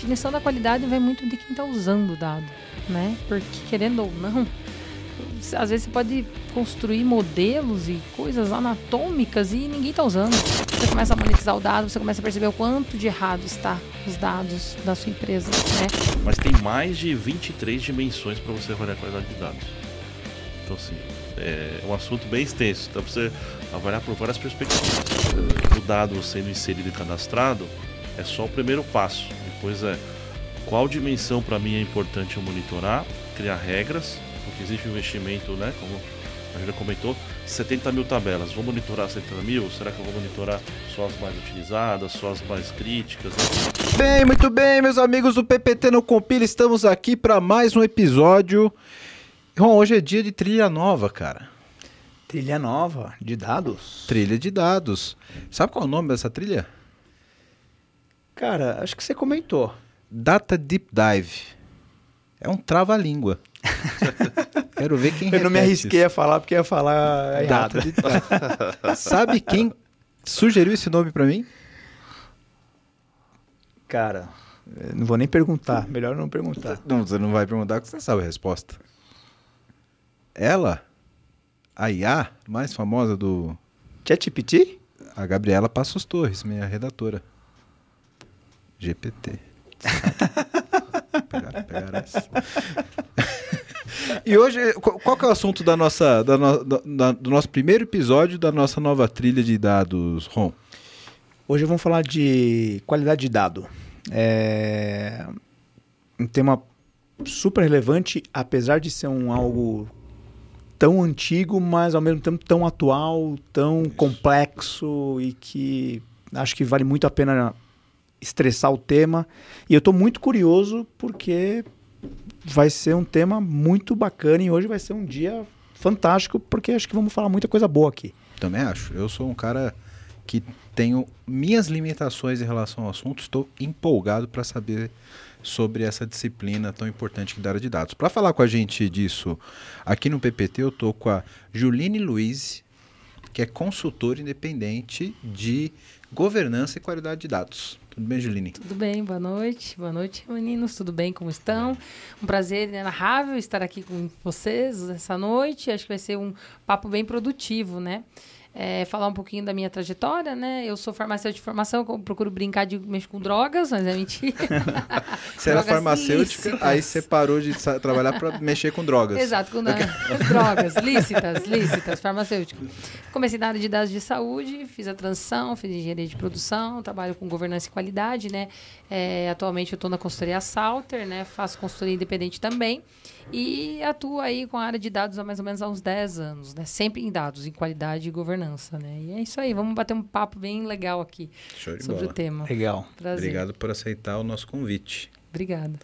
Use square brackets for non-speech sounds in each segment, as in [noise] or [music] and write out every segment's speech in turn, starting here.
definição da qualidade vai muito de quem está usando o dado, né? Porque querendo ou não, às vezes você pode construir modelos e coisas anatômicas e ninguém está usando. Você começa a monetizar o dado, você começa a perceber o quanto de errado está os dados da sua empresa, né? Mas tem mais de 23 dimensões para você avaliar a qualidade de dados. Então, assim, é um assunto bem extenso. Então, você avaliar por várias perspectivas. O dado sendo inserido e cadastrado é só o primeiro passo. Depois é qual dimensão para mim é importante eu monitorar, criar regras, porque existe um investimento, né, como a gente já comentou, 70 mil tabelas. Vou monitorar 70 mil? Será que eu vou monitorar só as mais utilizadas, só as mais críticas? Bem, muito bem, meus amigos do PPT no Compila, estamos aqui para mais um episódio. Ron, hoje é dia de trilha nova, cara. Trilha nova de dados? Trilha de dados. Sabe qual é o nome dessa trilha? Cara, acho que você comentou. Data Deep Dive. É um trava-língua. [laughs] Quero ver quem Eu não me arrisquei isso. a falar porque ia falar errado. Data Deep Dive. Sabe quem sugeriu esse nome para mim? Cara, não vou nem perguntar. Melhor não perguntar. Não, você não vai perguntar porque você sabe a resposta. Ela, a IA mais famosa do. ChatGPT? A Gabriela Passos Torres, minha redatora. GPT. [laughs] essa. E hoje, qual que é o assunto da nossa, da no- da- do nosso primeiro episódio da nossa nova trilha de dados, Ron? Hoje vamos falar de qualidade de dado. É um tema super relevante, apesar de ser um algo tão antigo, mas ao mesmo tempo tão atual, tão complexo e que acho que vale muito a pena estressar o tema. E eu estou muito curioso porque vai ser um tema muito bacana e hoje vai ser um dia fantástico porque acho que vamos falar muita coisa boa aqui. Também acho. Eu sou um cara que tenho minhas limitações em relação ao assunto. Estou empolgado para saber sobre essa disciplina tão importante que é área de dados. Para falar com a gente disso aqui no PPT, eu estou com a Juline Luiz, que é consultora independente de governança e qualidade de dados. Tudo bem, Juline? Tudo bem, boa noite. Boa noite, meninos. Tudo bem? Como estão? Um prazer inenarrável estar aqui com vocês essa noite. Acho que vai ser um papo bem produtivo, né? É, falar um pouquinho da minha trajetória, né? Eu sou farmacêutica de formação, procuro brincar de mexer com drogas, mas é mentira. [laughs] Você era farmacêutica, lícitas. aí você parou de trabalhar para mexer com drogas. Exato, com [laughs] drogas lícitas, lícitas, farmacêuticas. Comecei na área de dados de saúde, fiz a transição, fiz engenharia de produção, trabalho com governança e qualidade, né? É, atualmente eu estou na consultoria Salter, né? Faço consultoria independente também. E atuo aí com a área de dados há mais ou menos há uns 10 anos, né? Sempre em dados, em qualidade e governança, né? E é isso aí, vamos bater um papo bem legal aqui sobre bola. o tema. Legal. Prazer. Obrigado por aceitar o nosso convite. Obrigada.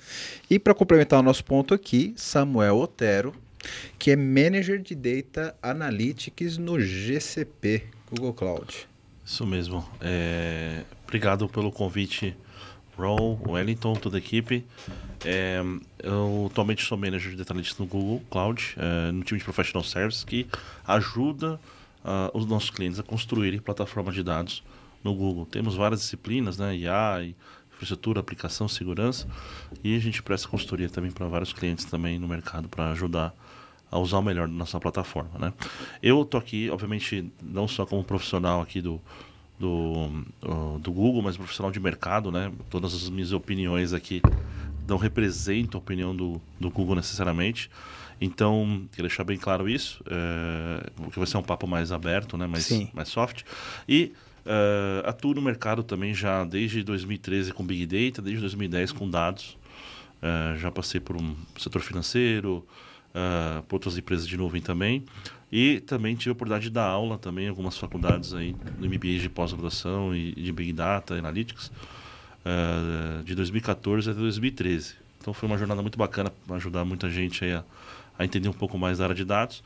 E para complementar o nosso ponto aqui, Samuel Otero, que é Manager de Data Analytics no GCP, Google Cloud. Isso mesmo. É, Obrigado pelo convite, Ron, Wellington, toda a equipe. É, Eu atualmente sou manager de Data Analytics no Google Cloud, é, no time de Professional Services, que ajuda ah, os nossos clientes a construírem plataformas de dados no Google. Temos várias disciplinas, né? IA, infraestrutura, aplicação, segurança, e a gente presta consultoria também para vários clientes também no mercado para ajudar a usar o melhor da nossa plataforma, né? Eu tô aqui, obviamente, não só como profissional aqui do do, uh, do Google, mas profissional de mercado, né? Todas as minhas opiniões aqui não representam a opinião do, do Google necessariamente. Então, queria deixar bem claro isso, é, porque vai ser um papo mais aberto, né? mais, Sim. mais soft. E é, atuo no mercado também já desde 2013 com Big Data, desde 2010 com dados. É, já passei por um setor financeiro, por outras empresas de nuvem também. E também tive a oportunidade de dar aula também em algumas faculdades aí, no MBA de pós-graduação e de Big Data Analytics, eh, de 2014 até 2013. Então foi uma jornada muito bacana para ajudar muita gente aí a, a entender um pouco mais da área de dados.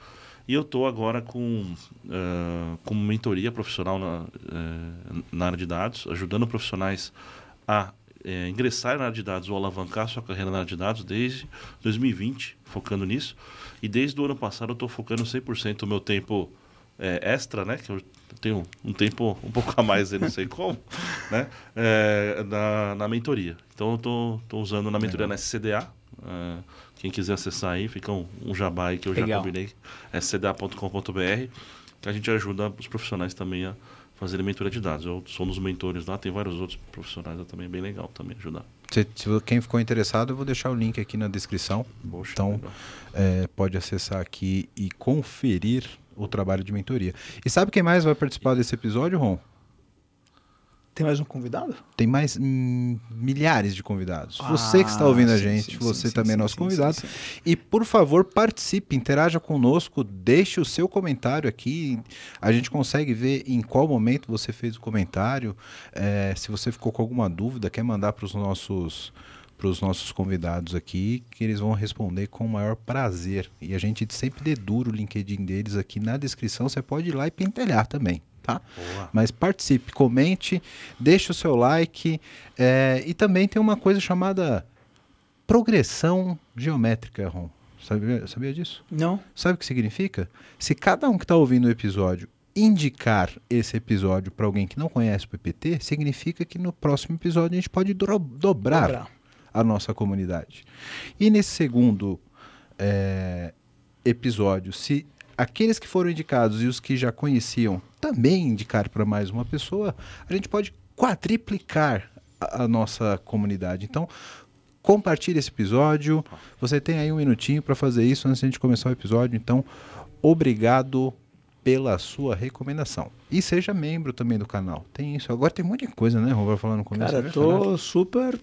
E eu estou agora com, eh, com mentoria profissional na, eh, na área de dados, ajudando profissionais a eh, ingressar na área de dados ou alavancar sua carreira na área de dados desde 2020, focando nisso. E desde o ano passado eu estou focando 100% o meu tempo é, extra, né? Que eu tenho um tempo um pouco a mais, eu não sei como, [laughs] né? É, na, na mentoria. Então eu tô usando na mentoria na SCDA. É, quem quiser acessar aí, fica um, um jabá aí que eu Legal. já combinei. scda.com.br que a gente ajuda os profissionais também a fazerem mentoria de dados. Eu sou um dos mentores lá, tem vários outros profissionais lá também, é bem legal também ajudar. Se, se quem ficou interessado, eu vou deixar o link aqui na descrição. Poxa, Então, é, pode acessar aqui e conferir o trabalho de mentoria. E sabe quem mais vai participar desse episódio, Ron? Tem mais um convidado? Tem mais hum, milhares de convidados. você que está ouvindo Ah, a sim, gente, sim, você sim, também é sim, nosso sim, convidado. sim, sim. E por favor, participe, interaja conosco, deixe o seu comentário aqui. A gente consegue ver em qual momento você fez o comentário. É, se você ficou com alguma dúvida, quer mandar para os nossos para os nossos convidados aqui, que eles vão responder com o maior prazer. E a gente sempre dedura o LinkedIn deles aqui na descrição. Você pode ir lá e pentelhar também, tá? Boa. Mas participe, comente, deixe o seu like. é, e também tem uma coisa chamada progressão geométrica, Ron. Sabia, sabia disso? Não? Sabe o que significa? Se cada um que está ouvindo o episódio indicar esse episódio para alguém que não conhece o PPT, significa que no próximo episódio a gente pode dobrar Dobrar. a nossa comunidade. E nesse segundo é, episódio, se aqueles que foram indicados e os que já conheciam também indicar para mais uma pessoa, a gente pode quadriplicar a, a nossa comunidade. Então, compartilhe esse episódio. Você tem aí um minutinho para fazer isso antes de a gente começar o episódio. Então, obrigado pela sua recomendação. E seja membro também do canal. Tem isso. Agora tem um monte de coisa, né, Roberto, falando no começo. Cara, é tô super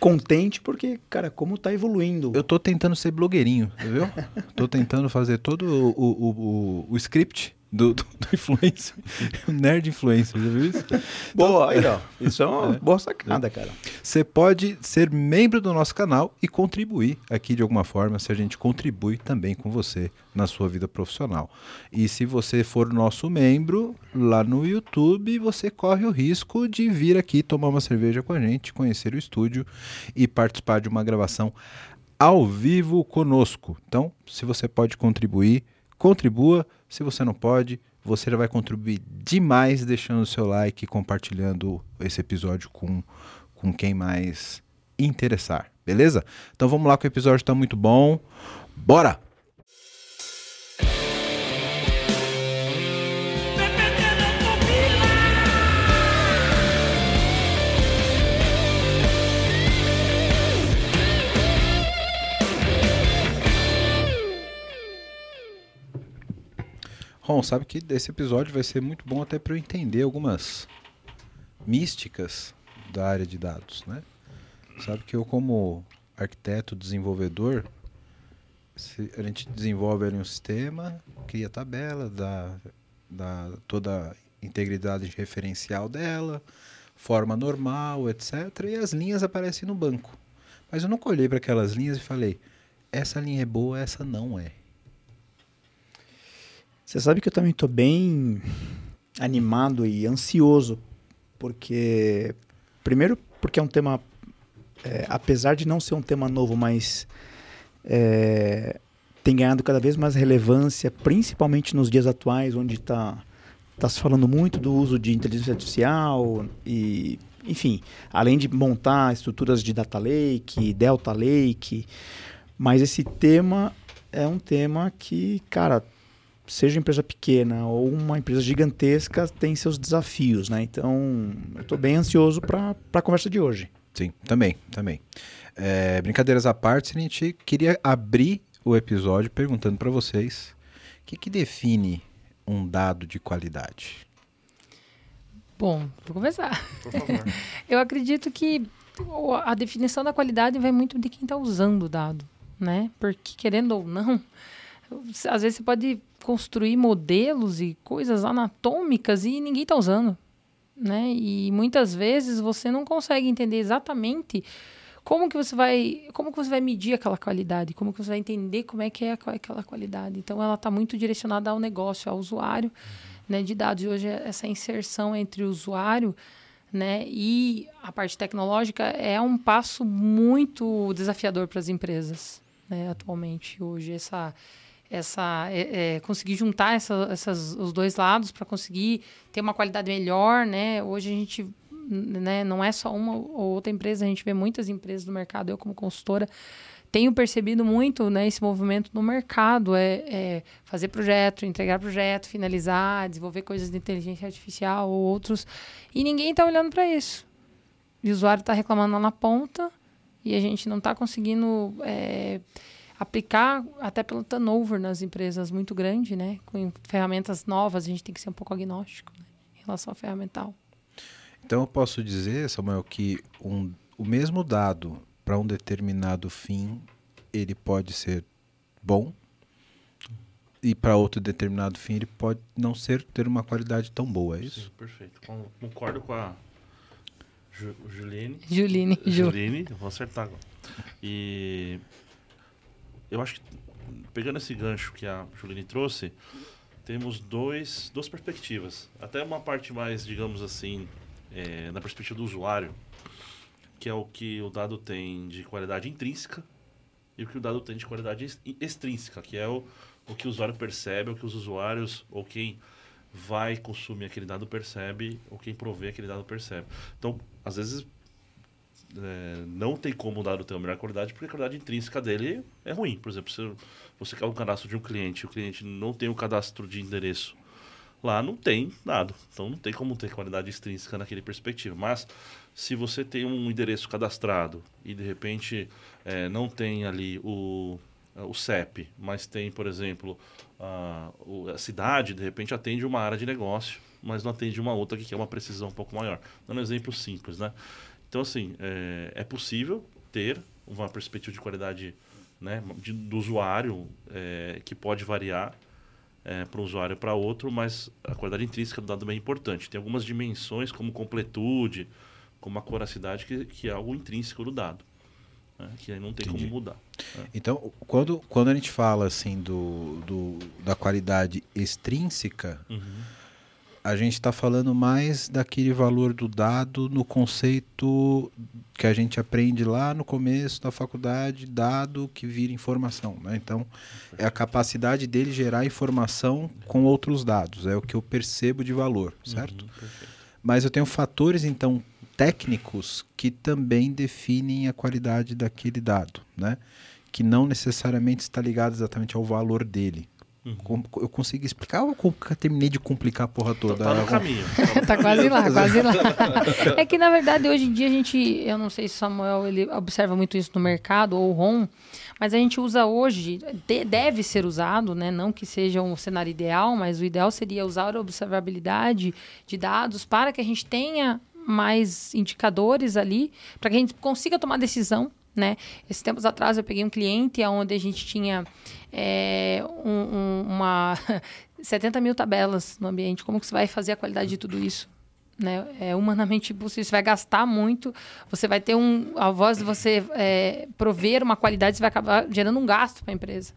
contente porque, cara, como tá evoluindo. Eu tô tentando ser blogueirinho, viu? [laughs] tô tentando fazer todo o, o, o, o- o script do, do, do influencer. [laughs] O nerd influencer, já viu isso? Boa, aí, ó. Isso é uma [laughs] boa sacada, cara. Você pode ser membro do nosso canal e contribuir aqui de alguma forma, se a gente contribui também com você na sua vida profissional. E se você for nosso membro lá no YouTube, você corre o risco de vir aqui tomar uma cerveja com a gente, conhecer o estúdio e participar de uma gravação ao vivo conosco. Então, se você pode contribuir, contribua. Se você não pode, você vai contribuir demais deixando o seu like e compartilhando esse episódio com, com quem mais interessar, beleza? Então vamos lá que o episódio está muito bom. Bora! Ron, sabe que esse episódio vai ser muito bom até para eu entender algumas místicas da área de dados, né? Sabe que eu como arquiteto, desenvolvedor, se a gente desenvolve ali um sistema, cria tabela, dá, dá toda a integridade referencial dela, forma normal, etc. E as linhas aparecem no banco. Mas eu nunca olhei para aquelas linhas e falei, essa linha é boa, essa não é. Você sabe que eu também tô bem animado e ansioso, porque primeiro porque é um tema, é, apesar de não ser um tema novo, mas é, tem ganhado cada vez mais relevância, principalmente nos dias atuais, onde está tá se falando muito do uso de inteligência artificial e, enfim, além de montar estruturas de data lake, delta lake, mas esse tema é um tema que, cara, seja empresa pequena ou uma empresa gigantesca, tem seus desafios, né? Então, eu estou bem ansioso para a conversa de hoje. Sim, também, também. É, brincadeiras à parte, a gente queria abrir o episódio perguntando para vocês o que, que define um dado de qualidade. Bom, vou começar. Por favor. [laughs] Eu acredito que a definição da qualidade vai muito de quem está usando o dado, né? Porque, querendo ou não, às vezes você pode construir modelos e coisas anatômicas e ninguém está usando, né? E muitas vezes você não consegue entender exatamente como que você vai, como que você vai medir aquela qualidade, como que você vai entender como é que é aquela qualidade. Então, ela está muito direcionada ao negócio, ao usuário, né, de dados. E hoje essa inserção entre o usuário né? E a parte tecnológica é um passo muito desafiador para as empresas, né? Atualmente, hoje essa essa é, é, conseguir juntar essa, essas, os dois lados para conseguir ter uma qualidade melhor, né? Hoje a gente né, não é só uma ou outra empresa, a gente vê muitas empresas no mercado. Eu como consultora tenho percebido muito né, esse movimento no mercado, é, é, fazer projeto, entregar projeto, finalizar, desenvolver coisas de inteligência artificial ou outros, e ninguém está olhando para isso. O usuário está reclamando lá na ponta e a gente não está conseguindo é, aplicar, até pelo turnover nas empresas muito grande, né? Com ferramentas novas, a gente tem que ser um pouco agnóstico né, em relação ao ferramental. Então eu posso dizer, Samuel, que um, o mesmo dado para um determinado fim ele pode ser bom e para outro determinado fim ele pode não ser ter uma qualidade tão boa, é isso? Sim, perfeito. Concordo com a Ju, Juline. Juline, Juline, vou acertar agora. E eu acho que pegando esse gancho que a Juline trouxe, temos dois, duas perspectivas. Até uma parte mais, digamos assim, é, na perspectiva do usuário, que é o que o dado tem de qualidade intrínseca e o que o dado tem de qualidade extrínseca, que é o, o que o usuário percebe, o que os usuários ou quem vai consumir aquele dado percebe, ou quem provê aquele dado percebe. Então, às vezes, é, não tem como o dado ter uma melhor qualidade, porque a qualidade intrínseca dele é ruim. Por exemplo, se você quer um cadastro de um cliente o cliente não tem o um cadastro de endereço Lá não tem nada. Então não tem como ter qualidade extrínseca naquele perspectiva. Mas se você tem um endereço cadastrado e de repente é, não tem ali o, o CEP, mas tem, por exemplo, a, a cidade, de repente atende uma área de negócio, mas não atende uma outra que quer uma precisão um pouco maior. Dando um exemplo simples, né? Então, assim, é, é possível ter uma perspectiva de qualidade né, de, do usuário é, que pode variar é, para um usuário para outro, mas a qualidade intrínseca do dado é bem importante. Tem algumas dimensões, como completude, como a coracidade, que, que é algo intrínseco do dado. Né? Que aí não tem Entendi. como mudar. Né? Então, quando, quando a gente fala assim do, do da qualidade extrínseca, uhum a gente está falando mais daquele valor do dado no conceito que a gente aprende lá no começo da faculdade, dado que vira informação. Né? Então, é a capacidade dele gerar informação com outros dados, é o que eu percebo de valor, uhum, certo? Uhum, Mas eu tenho fatores, então, técnicos que também definem a qualidade daquele dado, né? que não necessariamente está ligado exatamente ao valor dele. Uhum. Eu consegui explicar ou eu terminei de complicar a porra toda? Tá no caminho. [laughs] tá quase lá, quase lá. [laughs] é que, na verdade, hoje em dia a gente... Eu não sei se o Samuel ele observa muito isso no mercado, ou o Ron, mas a gente usa hoje, deve ser usado, né? Não que seja um cenário ideal, mas o ideal seria usar a observabilidade de dados para que a gente tenha mais indicadores ali, para que a gente consiga tomar decisão né? Esses tempos atrás eu peguei um cliente onde a gente tinha é, um, um, uma [laughs] 70 mil tabelas no ambiente. Como que você vai fazer a qualidade de tudo isso? Né? É humanamente impossível. Você vai gastar muito, você vai ter um. A voz de você é, prover uma qualidade, você vai acabar gerando um gasto para a empresa.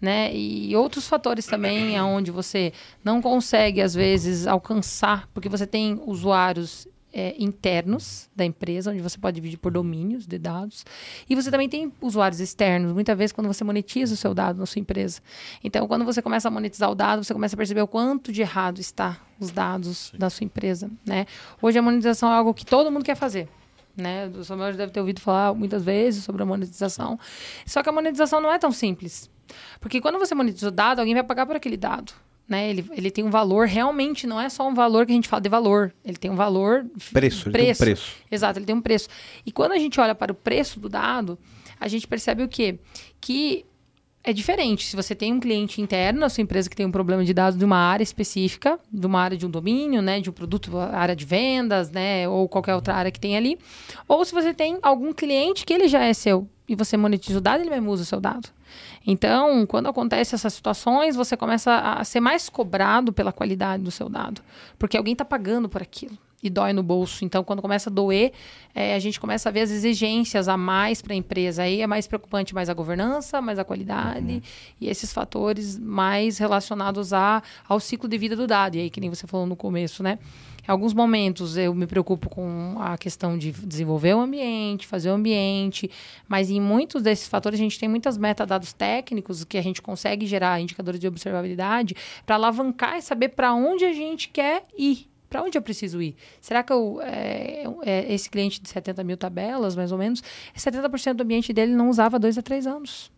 Né? E outros fatores também, onde você não consegue, às vezes, alcançar, porque você tem usuários é, internos da empresa, onde você pode dividir por domínios de dados. E você também tem usuários externos, muitas vezes quando você monetiza o seu dado na sua empresa. Então, quando você começa a monetizar o dado, você começa a perceber o quanto de errado está os dados Sim. da sua empresa. Né? Hoje a monetização é algo que todo mundo quer fazer. Né? O Samuel deve ter ouvido falar muitas vezes sobre a monetização. Só que a monetização não é tão simples. Porque quando você monetiza o dado, alguém vai pagar por aquele dado. Né? Ele, ele tem um valor, realmente não é só um valor que a gente fala de valor. Ele tem um valor. Preço, ele preço. tem um preço. Exato, ele tem um preço. E quando a gente olha para o preço do dado, a gente percebe o quê? Que é diferente. Se você tem um cliente interno na sua empresa que tem um problema de dados de uma área específica, de uma área de um domínio, né, de um produto, área de vendas, né, ou qualquer outra área que tem ali, ou se você tem algum cliente que ele já é seu e você monetiza o dado, ele mesmo usa o seu dado. Então, quando acontece essas situações, você começa a ser mais cobrado pela qualidade do seu dado, porque alguém está pagando por aquilo e dói no bolso. Então, quando começa a doer, é, a gente começa a ver as exigências a mais para a empresa. Aí é mais preocupante mais a governança, mais a qualidade uhum. e esses fatores mais relacionados a, ao ciclo de vida do dado. E aí, que nem você falou no começo, né? Em alguns momentos eu me preocupo com a questão de desenvolver o ambiente, fazer o ambiente, mas em muitos desses fatores a gente tem muitas metadados técnicos que a gente consegue gerar indicadores de observabilidade para alavancar e saber para onde a gente quer ir. Para onde eu preciso ir? Será que eu, é, é, esse cliente de 70 mil tabelas, mais ou menos, 70% do ambiente dele não usava dois a três anos.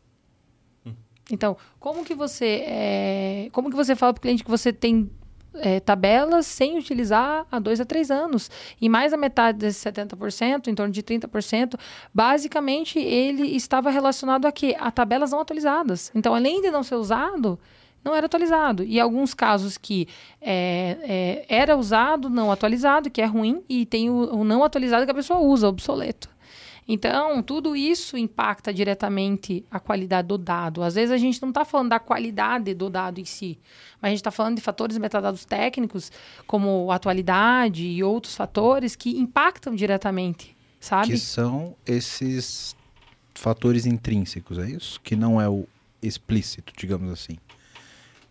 Então, como que você é, como que você fala para o cliente que você tem é, tabelas sem utilizar há dois a três anos. E mais a metade desses 70%, em torno de 30%, basicamente ele estava relacionado a quê? A tabelas não atualizadas. Então, além de não ser usado, não era atualizado. E alguns casos que é, é, era usado, não atualizado, que é ruim, e tem o, o não atualizado que a pessoa usa, obsoleto. Então, tudo isso impacta diretamente a qualidade do dado. Às vezes a gente não está falando da qualidade do dado em si, mas a gente está falando de fatores metadados técnicos, como atualidade e outros fatores que impactam diretamente, sabe? Que são esses fatores intrínsecos, é isso? Que não é o explícito, digamos assim.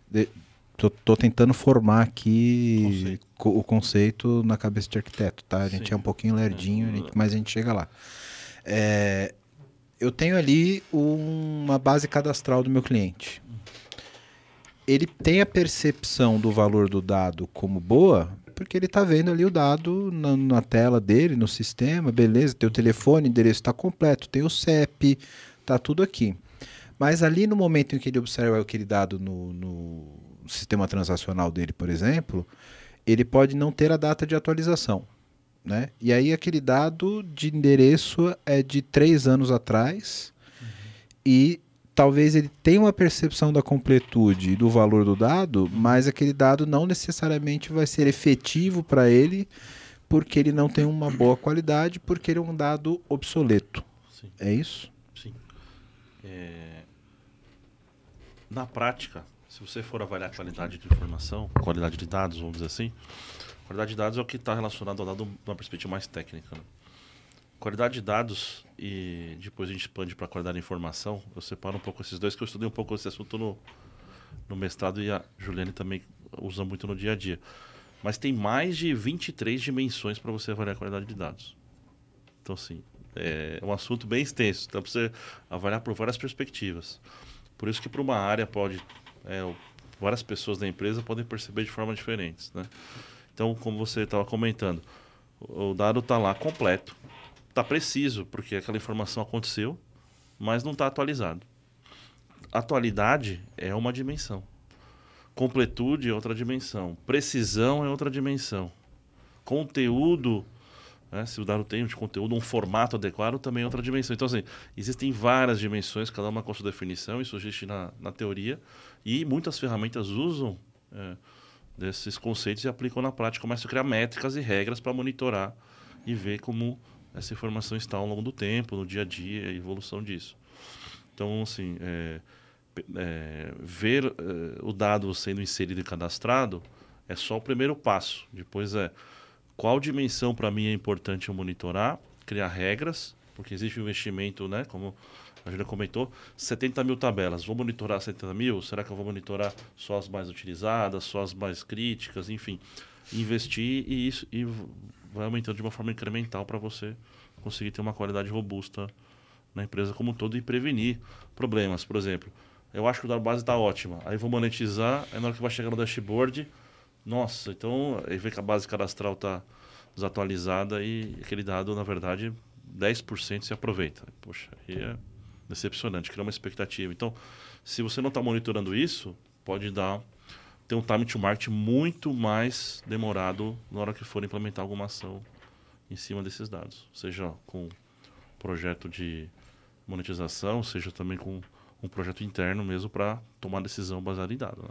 De, tô, tô, tentando formar aqui conceito. o conceito na cabeça de arquiteto, tá? A gente Sim. é um pouquinho lerdinho, mas a gente chega lá. É, eu tenho ali uma base cadastral do meu cliente. Ele tem a percepção do valor do dado como boa, porque ele está vendo ali o dado na, na, tela dele, no sistema, beleza, tem o telefone, o endereço está completo, tem o CEP, está tudo aqui. Mas ali no momento em que ele observa aquele dado no, no sistema transacional dele, por exemplo, ele pode não ter a data de atualização. Né? E aí aquele dado de endereço é de três anos atrás uhum. e talvez ele tenha uma percepção da completude e do valor do dado, mas aquele dado não necessariamente vai ser efetivo para ele porque ele não tem uma boa qualidade, porque ele é um dado obsoleto. Sim. É isso? Sim. É... Na prática, se você for avaliar a qualidade de informação, qualidade de dados, vamos dizer assim, Qualidade de dados é o que está relacionado ao dado de uma perspectiva mais técnica. Né? Qualidade de dados e depois a gente expande para qualidade de informação. Eu separo um pouco esses dois, que eu estudei um pouco esse assunto no, no mestrado e a Juliane também usa muito no dia a dia. Mas tem mais de 23 dimensões para você avaliar a qualidade de dados. Então, assim, é um assunto bem extenso. Dá para você avaliar por várias perspectivas. Por isso que para uma área pode... É, várias pessoas da empresa podem perceber de formas diferentes, né? Então, como você estava comentando, o dado está lá completo, está preciso, porque aquela informação aconteceu, mas não está atualizado. Atualidade é uma dimensão. Completude é outra dimensão. Precisão é outra dimensão. Conteúdo, né, se o dado tem de conteúdo, um formato adequado, também é outra dimensão. Então, assim, existem várias dimensões, cada uma com sua definição, isso existe na, na teoria, e muitas ferramentas usam. É, desses conceitos e aplicam na prática, começam a criar métricas e regras para monitorar e ver como essa informação está ao longo do tempo, no dia a dia, a evolução disso. Então, assim, é, é, ver é, o dado sendo inserido e cadastrado é só o primeiro passo. Depois é qual dimensão para mim é importante eu monitorar, criar regras, porque existe um investimento, né, como a Julia comentou, 70 mil tabelas. Vou monitorar 70 mil? Será que eu vou monitorar só as mais utilizadas, só as mais críticas? Enfim, investir e isso e vai aumentando de uma forma incremental para você conseguir ter uma qualidade robusta na empresa como um todo e prevenir problemas. Por exemplo, eu acho que o dado base está ótima. Aí vou monetizar, aí na hora que vai chegar no dashboard, nossa, então aí vê que a base cadastral está desatualizada e aquele dado, na verdade, 10% se aproveita. Poxa, aí é decepcionante, cria uma expectativa. Então, se você não está monitorando isso, pode dar ter um time to market muito mais demorado na hora que for implementar alguma ação em cima desses dados, seja com projeto de monetização, seja também com um projeto interno mesmo para tomar decisão baseada em dados. Né?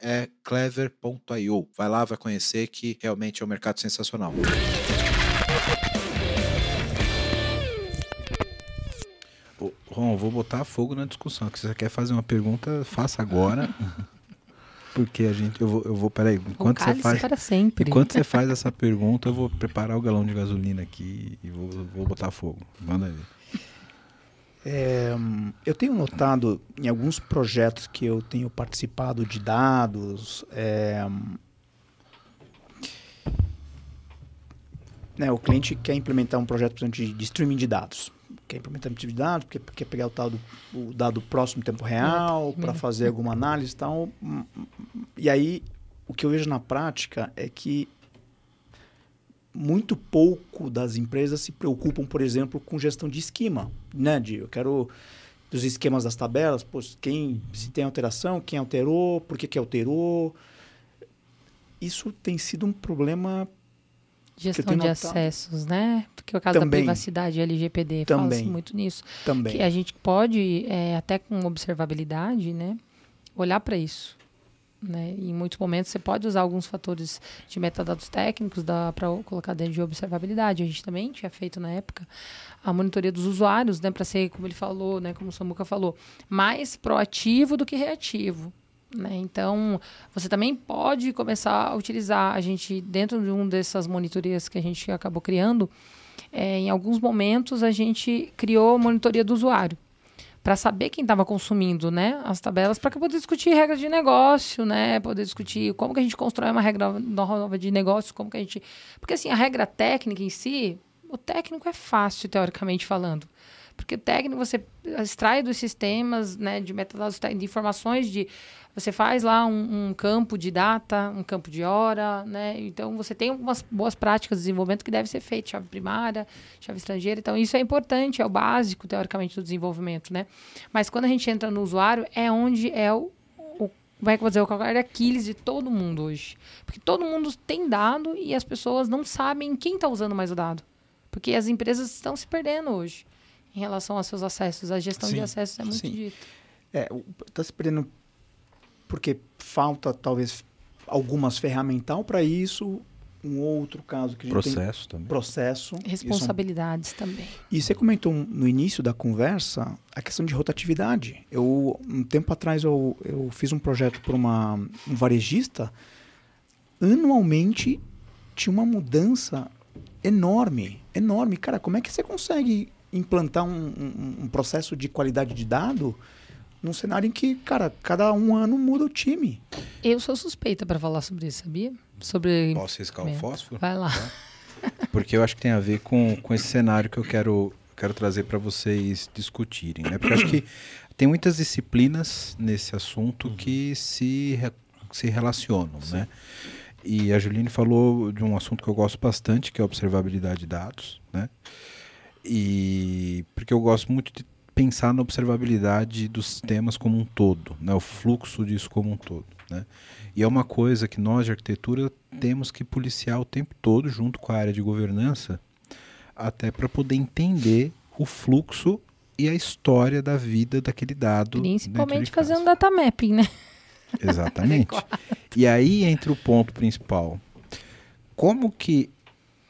é clever.io. Vai lá, vai conhecer que realmente é um mercado sensacional. Ô, Ron, vou botar fogo na discussão. Que se você quer fazer uma pergunta, faça agora. [laughs] Porque a gente. Eu vou, eu vou peraí. Enquanto você faz. para sempre. Enquanto você faz essa pergunta, eu vou preparar o galão de gasolina aqui e vou, vou botar fogo. Manda aí. É, eu tenho notado em alguns projetos que eu tenho participado de dados, é, né, o cliente quer implementar um projeto por exemplo, de, de streaming de dados. Quer implementar um tipo de dados, porque quer pegar o, tal do, o dado próximo tempo real, para fazer alguma análise e tal. E aí, o que eu vejo na prática é que muito pouco das empresas se preocupam, por exemplo, com gestão de esquema, né? De eu quero dos esquemas das tabelas, quem se tem alteração, quem alterou, por que que alterou. Isso tem sido um problema Gestão de acessos, né? Porque o caso Também. da privacidade LGPD fala muito nisso. Também. Que a gente pode, é, até com observabilidade, né? Olhar para isso. Né? Em muitos momentos você pode usar alguns fatores de metadados técnicos para colocar dentro de observabilidade. A gente também tinha feito na época a monitoria dos usuários, né, para ser, como ele falou, né, como o Samuca falou, mais proativo do que reativo. Né? Então, você também pode começar a utilizar a gente dentro de uma dessas monitorias que a gente acabou criando. É, em alguns momentos a gente criou a monitoria do usuário para saber quem estava consumindo, né, as tabelas, para poder discutir regras de negócio, né, poder discutir como que a gente constrói uma regra nova de negócio, como que a gente, porque assim a regra técnica em si, o técnico é fácil teoricamente falando, porque o técnico você extrai dos sistemas, né, de metadados de informações de você faz lá um, um, campo de data, um campo de hora, né? Então você tem algumas boas práticas de desenvolvimento que deve ser feito, chave primária, chave estrangeira. Então isso é importante, é o básico teoricamente do desenvolvimento, né? Mas quando a gente entra no usuário é onde é o, é vou dizer, o calcanhar de Aquiles de todo mundo hoje. Porque todo mundo tem dado e as pessoas não sabem quem está usando mais o dado. Porque as empresas estão se perdendo hoje em relação aos seus acessos. A gestão sim, de acessos é muito sim. dita. É, está se perdendo porque falta talvez algumas ferramental para isso. Um outro caso que a gente processo tem, também. Processo. Responsabilidades também. E você comentou no início da conversa a questão de rotatividade. Eu um tempo atrás eu, eu fiz um projeto para uma um varejista. Anualmente tinha uma mudança enorme, enorme. Cara, como é que você consegue implantar um, um, um processo de qualidade de dado num cenário em que, cara, cada um ano muda o time. Eu sou suspeita para falar sobre isso, sabia? Sobre. Posso riscar o fósforo? Vai lá. Tá? Porque eu acho que tem a ver com, com esse cenário que eu quero, quero trazer para vocês discutirem. Né? Porque eu acho que tem muitas disciplinas nesse assunto uhum. que se, se relacionam. Né? E a Juline falou de um assunto que eu gosto bastante, que é a observabilidade de dados. Né? E porque eu gosto muito de pensar na observabilidade dos sistemas como um todo, né, o fluxo disso como um todo. Né? E é uma coisa que nós de arquitetura temos que policiar o tempo todo, junto com a área de governança, até para poder entender o fluxo e a história da vida daquele dado. Principalmente fazendo data mapping, né? Exatamente. [laughs] e aí entra o ponto principal. Como que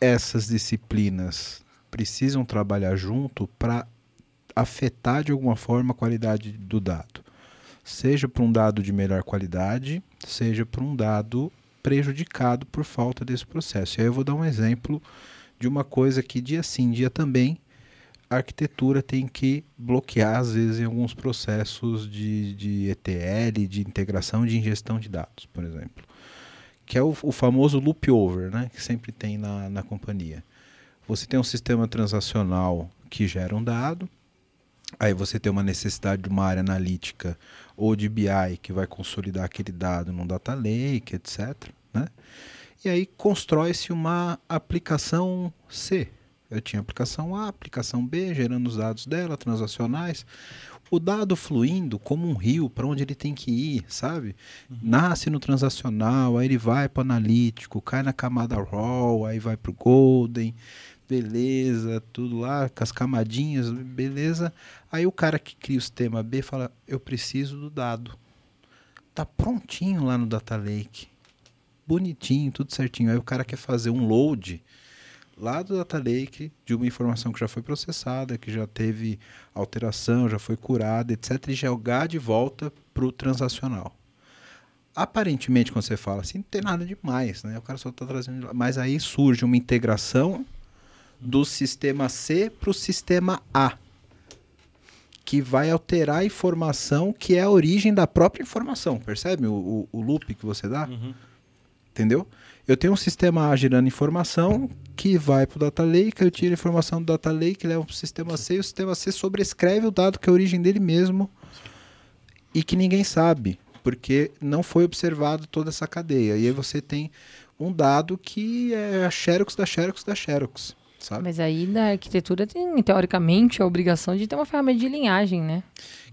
essas disciplinas precisam trabalhar junto para afetar de alguma forma a qualidade do dado. Seja para um dado de melhor qualidade, seja para um dado prejudicado por falta desse processo. E aí eu vou dar um exemplo de uma coisa que dia sim, dia também, a arquitetura tem que bloquear, às vezes, em alguns processos de, de ETL, de integração de ingestão de dados, por exemplo. Que é o, o famoso loop over, né, que sempre tem na, na companhia. Você tem um sistema transacional que gera um dado, Aí você tem uma necessidade de uma área analítica ou de BI que vai consolidar aquele dado num data lake, etc. Né? E aí constrói-se uma aplicação C. Eu tinha aplicação A, aplicação B, gerando os dados dela, transacionais. O dado fluindo como um rio para onde ele tem que ir, sabe? Uhum. Nasce no transacional, aí ele vai para o analítico, cai na camada raw, aí vai para o golden, beleza, tudo lá, com as camadinhas, beleza. Aí o cara que cria o sistema B fala: Eu preciso do dado. Tá prontinho lá no Data Lake. Bonitinho, tudo certinho. Aí o cara quer fazer um load lá do Data Lake de uma informação que já foi processada, que já teve alteração, já foi curada, etc., e jogar de volta para o transacional. Aparentemente, quando você fala assim, não tem nada demais, né? O cara só está trazendo. Mas aí surge uma integração do sistema C para o sistema A, que vai alterar a informação que é a origem da própria informação. Percebe o, o, o loop que você dá? Uhum. Entendeu? Eu tenho um sistema A gerando informação que vai para o Data Lake, eu tiro a informação do Data Lake, leva para o sistema C e o sistema C sobrescreve o dado que é a origem dele mesmo e que ninguém sabe, porque não foi observado toda essa cadeia. E aí você tem um dado que é a Xerox da Xerox da Xerox. Sabe? Mas aí na arquitetura tem, teoricamente, a obrigação de ter uma ferramenta de linhagem, né?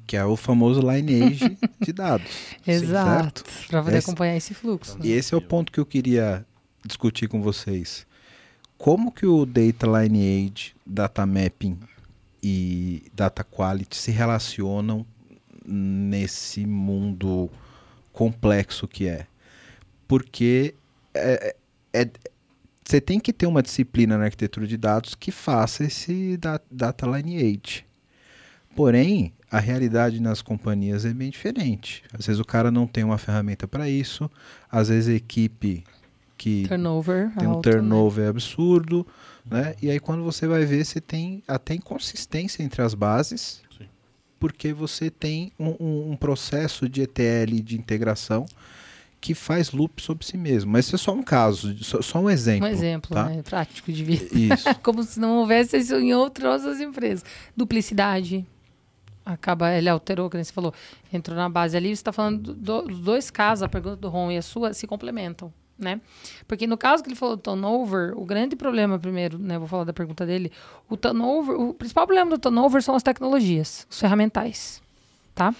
Que é o famoso lineage [laughs] de dados. Exato. Para poder esse, acompanhar esse fluxo. E esse é o ponto que eu queria discutir com vocês. Como que o Data Lineage, Data Mapping e Data Quality se relacionam nesse mundo complexo que é? Porque é, é, você tem que ter uma disciplina na arquitetura de dados que faça esse data lineage. Porém, a realidade nas companhias é bem diferente. Às vezes o cara não tem uma ferramenta para isso, às vezes a equipe que turnover tem um alto, né? turnover né? absurdo, né? E aí quando você vai ver, você tem até inconsistência entre as bases, Sim. porque você tem um, um, um processo de ETL de integração que faz loop sobre si mesmo. Mas isso é só um caso, só, só um exemplo. Um exemplo, tá? né? Prático de vida. Isso. [laughs] Como se não houvesse isso em outras empresas. Duplicidade. Acaba, ele alterou, que você falou. Entrou na base ali, você está falando dos dois casos, a pergunta do Ron e a sua, se complementam. Né? Porque no caso que ele falou do turnover, o grande problema, primeiro, né, vou falar da pergunta dele, o turnover, o principal problema do turnover são as tecnologias, os ferramentais tá?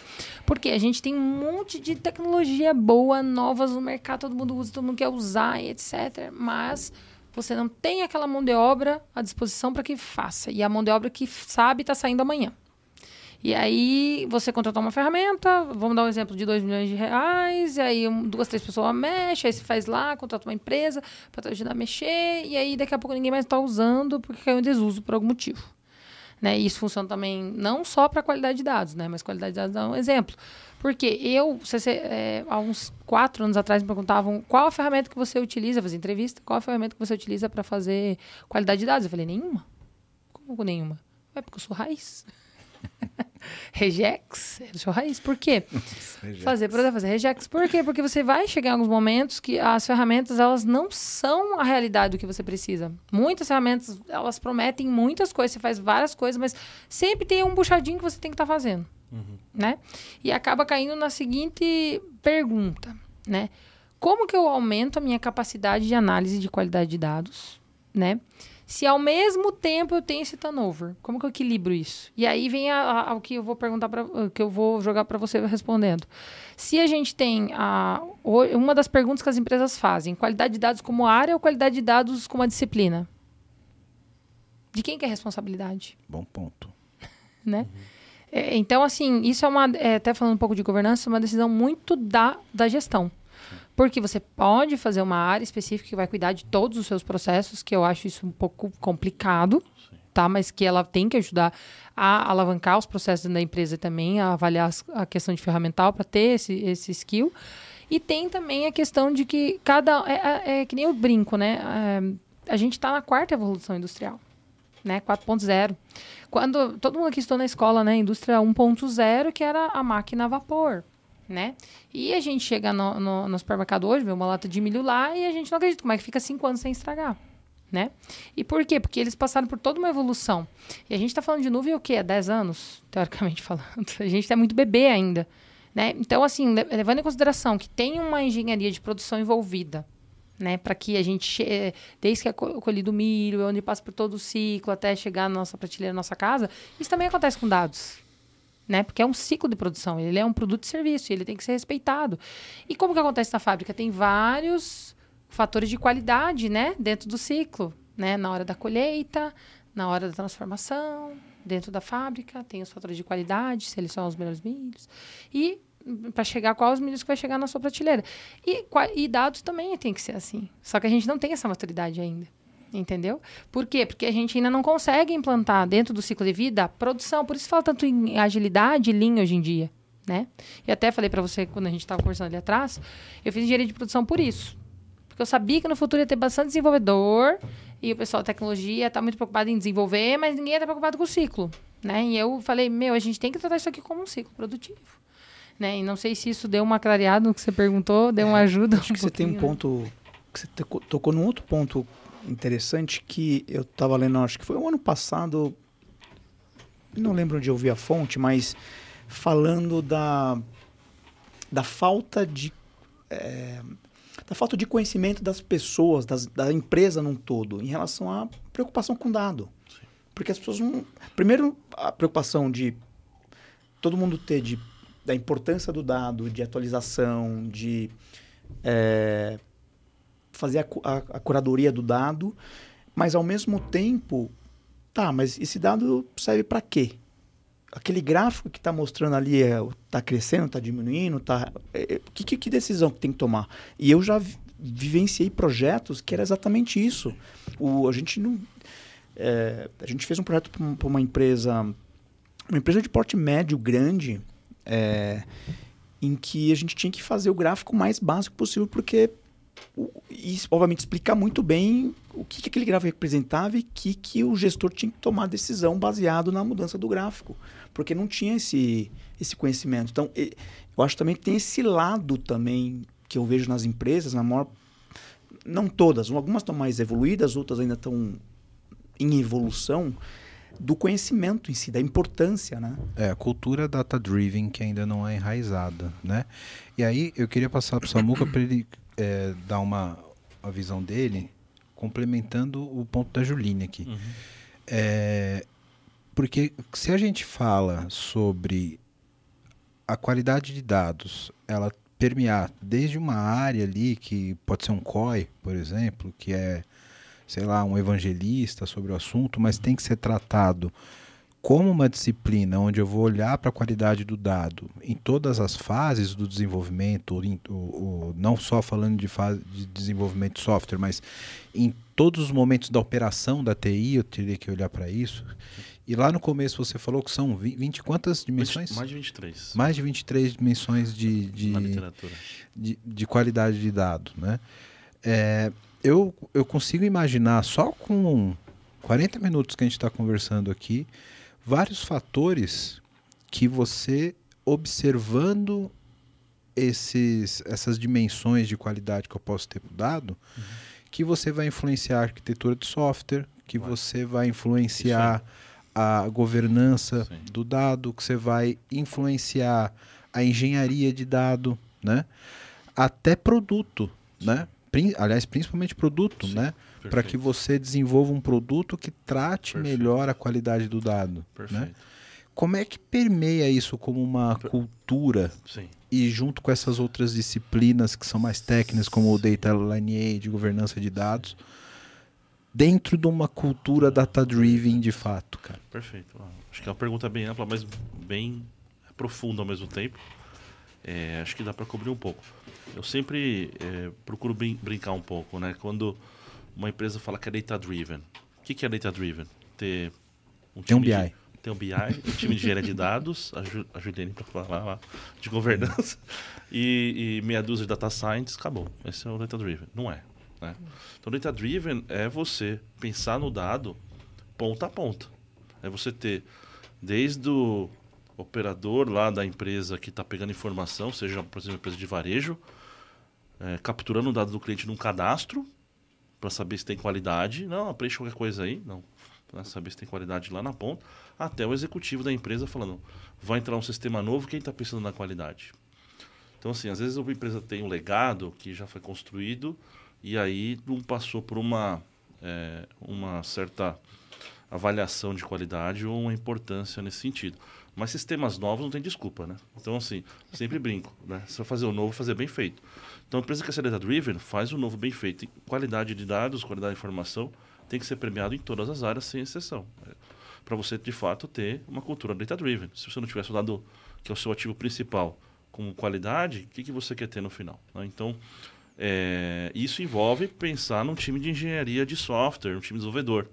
Porque a gente tem um monte de tecnologia boa, novas no mercado, todo mundo usa, todo mundo quer usar, etc. Mas você não tem aquela mão de obra à disposição para que faça. E a mão de obra que sabe está saindo amanhã. E aí você contratou uma ferramenta, vamos dar um exemplo de 2 milhões de reais, e aí duas, três pessoas mexem, aí você faz lá, contrata uma empresa para te ajudar a mexer, e aí daqui a pouco ninguém mais está usando porque caiu em desuso por algum motivo. Né? E isso funciona também não só para qualidade de dados, né? mas qualidade de dados é um exemplo. Porque eu, você, é, há uns quatro anos atrás, me perguntavam qual a ferramenta que você utiliza, fazer entrevista, qual a ferramenta que você utiliza para fazer qualidade de dados. Eu falei, nenhuma. Como nenhuma? É porque eu sou raiz. [laughs] regex, é seu raiz. Por quê? fazer, para fazer regex. Por quê? Porque você vai chegar em alguns momentos que as ferramentas, elas não são a realidade do que você precisa. Muitas ferramentas, elas prometem muitas coisas, você faz várias coisas, mas sempre tem um buchadinho que você tem que estar tá fazendo, uhum. né? E acaba caindo na seguinte pergunta, né? Como que eu aumento a minha capacidade de análise de qualidade de dados, né? Se ao mesmo tempo eu tenho esse turnover? Como que eu equilibro isso? E aí vem ao que eu vou perguntar para que eu vou jogar para você respondendo. Se a gente tem a, uma das perguntas que as empresas fazem, qualidade de dados como área ou qualidade de dados como a disciplina? De quem que é a responsabilidade? Bom ponto. [laughs] né? Uhum. É, então, assim, isso é uma. É, até falando um pouco de governança, é uma decisão muito da, da gestão. Porque você pode fazer uma área específica que vai cuidar de todos os seus processos, que eu acho isso um pouco complicado, Sim. tá? Mas que ela tem que ajudar a alavancar os processos da empresa também, a avaliar a questão de ferramental para ter esse, esse skill. E tem também a questão de que cada. É, é, é que nem eu brinco, né? É, a gente está na quarta evolução industrial, né? 4.0. Quando todo mundo aqui estudou na escola, né? Indústria 1.0, que era a máquina a vapor né? E a gente chega no, no, no, supermercado hoje, vê uma lata de milho lá e a gente não acredita como é que fica cinco anos sem estragar. Né? E por quê? Porque eles passaram por toda uma evolução. E a gente está falando de nuvem o quê? Há 10 anos, [laughs] teoricamente falando. A gente está muito bebê ainda. Né? Então, assim, levando em consideração que tem uma engenharia de produção envolvida, né? Para que a gente, desde que é colhido o milho, onde passa por todo o ciclo até chegar na nossa prateleira, na nossa casa, isso também acontece com dados. Né? Porque é um ciclo de produção, ele é um produto de serviço, ele tem que ser respeitado. E como que acontece na fábrica? Tem vários fatores de qualidade, né, dentro do ciclo, né, na hora da colheita, na hora da transformação, dentro da fábrica, tem os fatores de qualidade, selecionar os melhores milhos. E para chegar quais os milhos que vai chegar na sua prateleira. E, e dados também tem que ser assim. Só que a gente não tem essa maturidade ainda. Entendeu? Por quê? Porque a gente ainda não consegue implantar dentro do ciclo de vida a produção. Por isso fala tanto em agilidade e linha hoje em dia. Né? E até falei para você quando a gente estava conversando ali atrás, eu fiz engenharia de produção por isso. Porque eu sabia que no futuro ia ter bastante desenvolvedor e o pessoal da tecnologia está muito preocupado em desenvolver, mas ninguém está preocupado com o ciclo. Né? E eu falei, meu, a gente tem que tratar isso aqui como um ciclo produtivo. Né? E não sei se isso deu uma clareada no que você perguntou, deu é, uma ajuda. Acho um que você tem um ponto. Que você tocou num outro ponto interessante que eu estava lendo, acho que foi o ano passado. Não lembro onde eu vi a fonte, mas falando da, da falta de. É, da falta de conhecimento das pessoas, das, da empresa num todo, em relação à preocupação com dado. Sim. Porque as pessoas não. Primeiro, a preocupação de todo mundo ter de da importância do dado, de atualização, de é, fazer a, a, a, curadoria do dado, mas ao mesmo tempo, tá, mas esse dado serve para quê? Aquele gráfico que está mostrando ali está é, crescendo, está diminuindo, tá, é, que, que, que, decisão que tem que tomar? E eu já vivenciei projetos que era exatamente isso. O, a gente não, é, a gente fez um projeto para uma empresa, uma empresa de porte médio grande, é, em que a gente tinha que fazer o gráfico mais básico possível, porque isso, obviamente, explica muito bem o que, que aquele gráfico representava e que, que o gestor tinha que tomar decisão baseado na mudança do gráfico, porque não tinha esse, esse conhecimento. Então, eu acho também que tem esse lado também que eu vejo nas empresas, na maior não todas, algumas estão mais evoluídas, outras ainda estão em evolução, do conhecimento em si, da importância, né? É, a cultura data-driven que ainda não é enraizada, né? E aí eu queria passar para o Samuca para ele é, dar uma a visão dele, complementando o ponto da Juline aqui. Uhum. É, porque se a gente fala sobre a qualidade de dados, ela permear desde uma área ali, que pode ser um COI, por exemplo, que é sei lá, um evangelista sobre o assunto, mas tem que ser tratado como uma disciplina onde eu vou olhar para a qualidade do dado em todas as fases do desenvolvimento, não só falando de fase de desenvolvimento de software, mas em todos os momentos da operação da TI, eu teria que olhar para isso. E lá no começo você falou que são 20 quantas dimensões? Mais de 23. Mais de 23 dimensões de, de, de, de qualidade de dado. Né? É, eu, eu consigo imaginar, só com 40 minutos que a gente está conversando aqui, vários fatores que você, observando esses, essas dimensões de qualidade que eu posso ter dado, uhum. que você vai influenciar a arquitetura de software, que vai. você vai influenciar a governança Sim. do dado, que você vai influenciar a engenharia de dado, né? Até produto, né? aliás, principalmente produto, Sim, né? Para que você desenvolva um produto que trate perfeito. melhor a qualidade do dado. Né? Perfeito. Né? Como é que permeia isso como uma per... cultura? Sim. E junto com essas outras disciplinas que são mais técnicas, como o Data Lineage, governança de dados, dentro de uma cultura data-driven de fato, cara? Perfeito. Acho que é uma pergunta bem ampla, mas bem profunda ao mesmo tempo. É, acho que dá para cobrir um pouco. Eu sempre é, procuro brin brincar um pouco, né? Quando uma empresa fala que é data-driven. O que, que é data-driven? Ter um Tem um BI. De, tem um BI, um time de engenharia de dados, [laughs] ajudei para falar lá, de governança, [laughs] e, e, meia dúzia de data science, acabou. Esse é o data-driven. Não é. Né? Então, data-driven é você pensar no dado ponta a ponta. É você ter desde o operador lá da empresa que está pegando informação, seja, por exemplo, uma empresa de varejo, é, capturando o dado do cliente num cadastro, para saber se tem qualidade. Não, preenche qualquer coisa aí. Não. Para saber se tem qualidade lá na ponta. Até o executivo da empresa falando: vai entrar um sistema novo, quem está pensando na qualidade? Então, assim, às vezes a empresa tem um legado que já foi construído e aí não passou por uma, é, uma certa avaliação de qualidade ou uma importância nesse sentido. Mas sistemas novos não tem desculpa, né? Então, assim, sempre brinco, né? Se vai fazer o novo, fazer bem feito. Então, a empresa que é data-driven faz o novo bem feito. Qualidade de dados, qualidade de informação tem que ser premiado em todas as áreas, sem exceção. É, Para você, de fato, ter uma cultura data-driven. Se você não tivesse o dado que é o seu ativo principal com qualidade, o que, que você quer ter no final? Né? Então, é, isso envolve pensar num time de engenharia de software, um time desenvolvedor.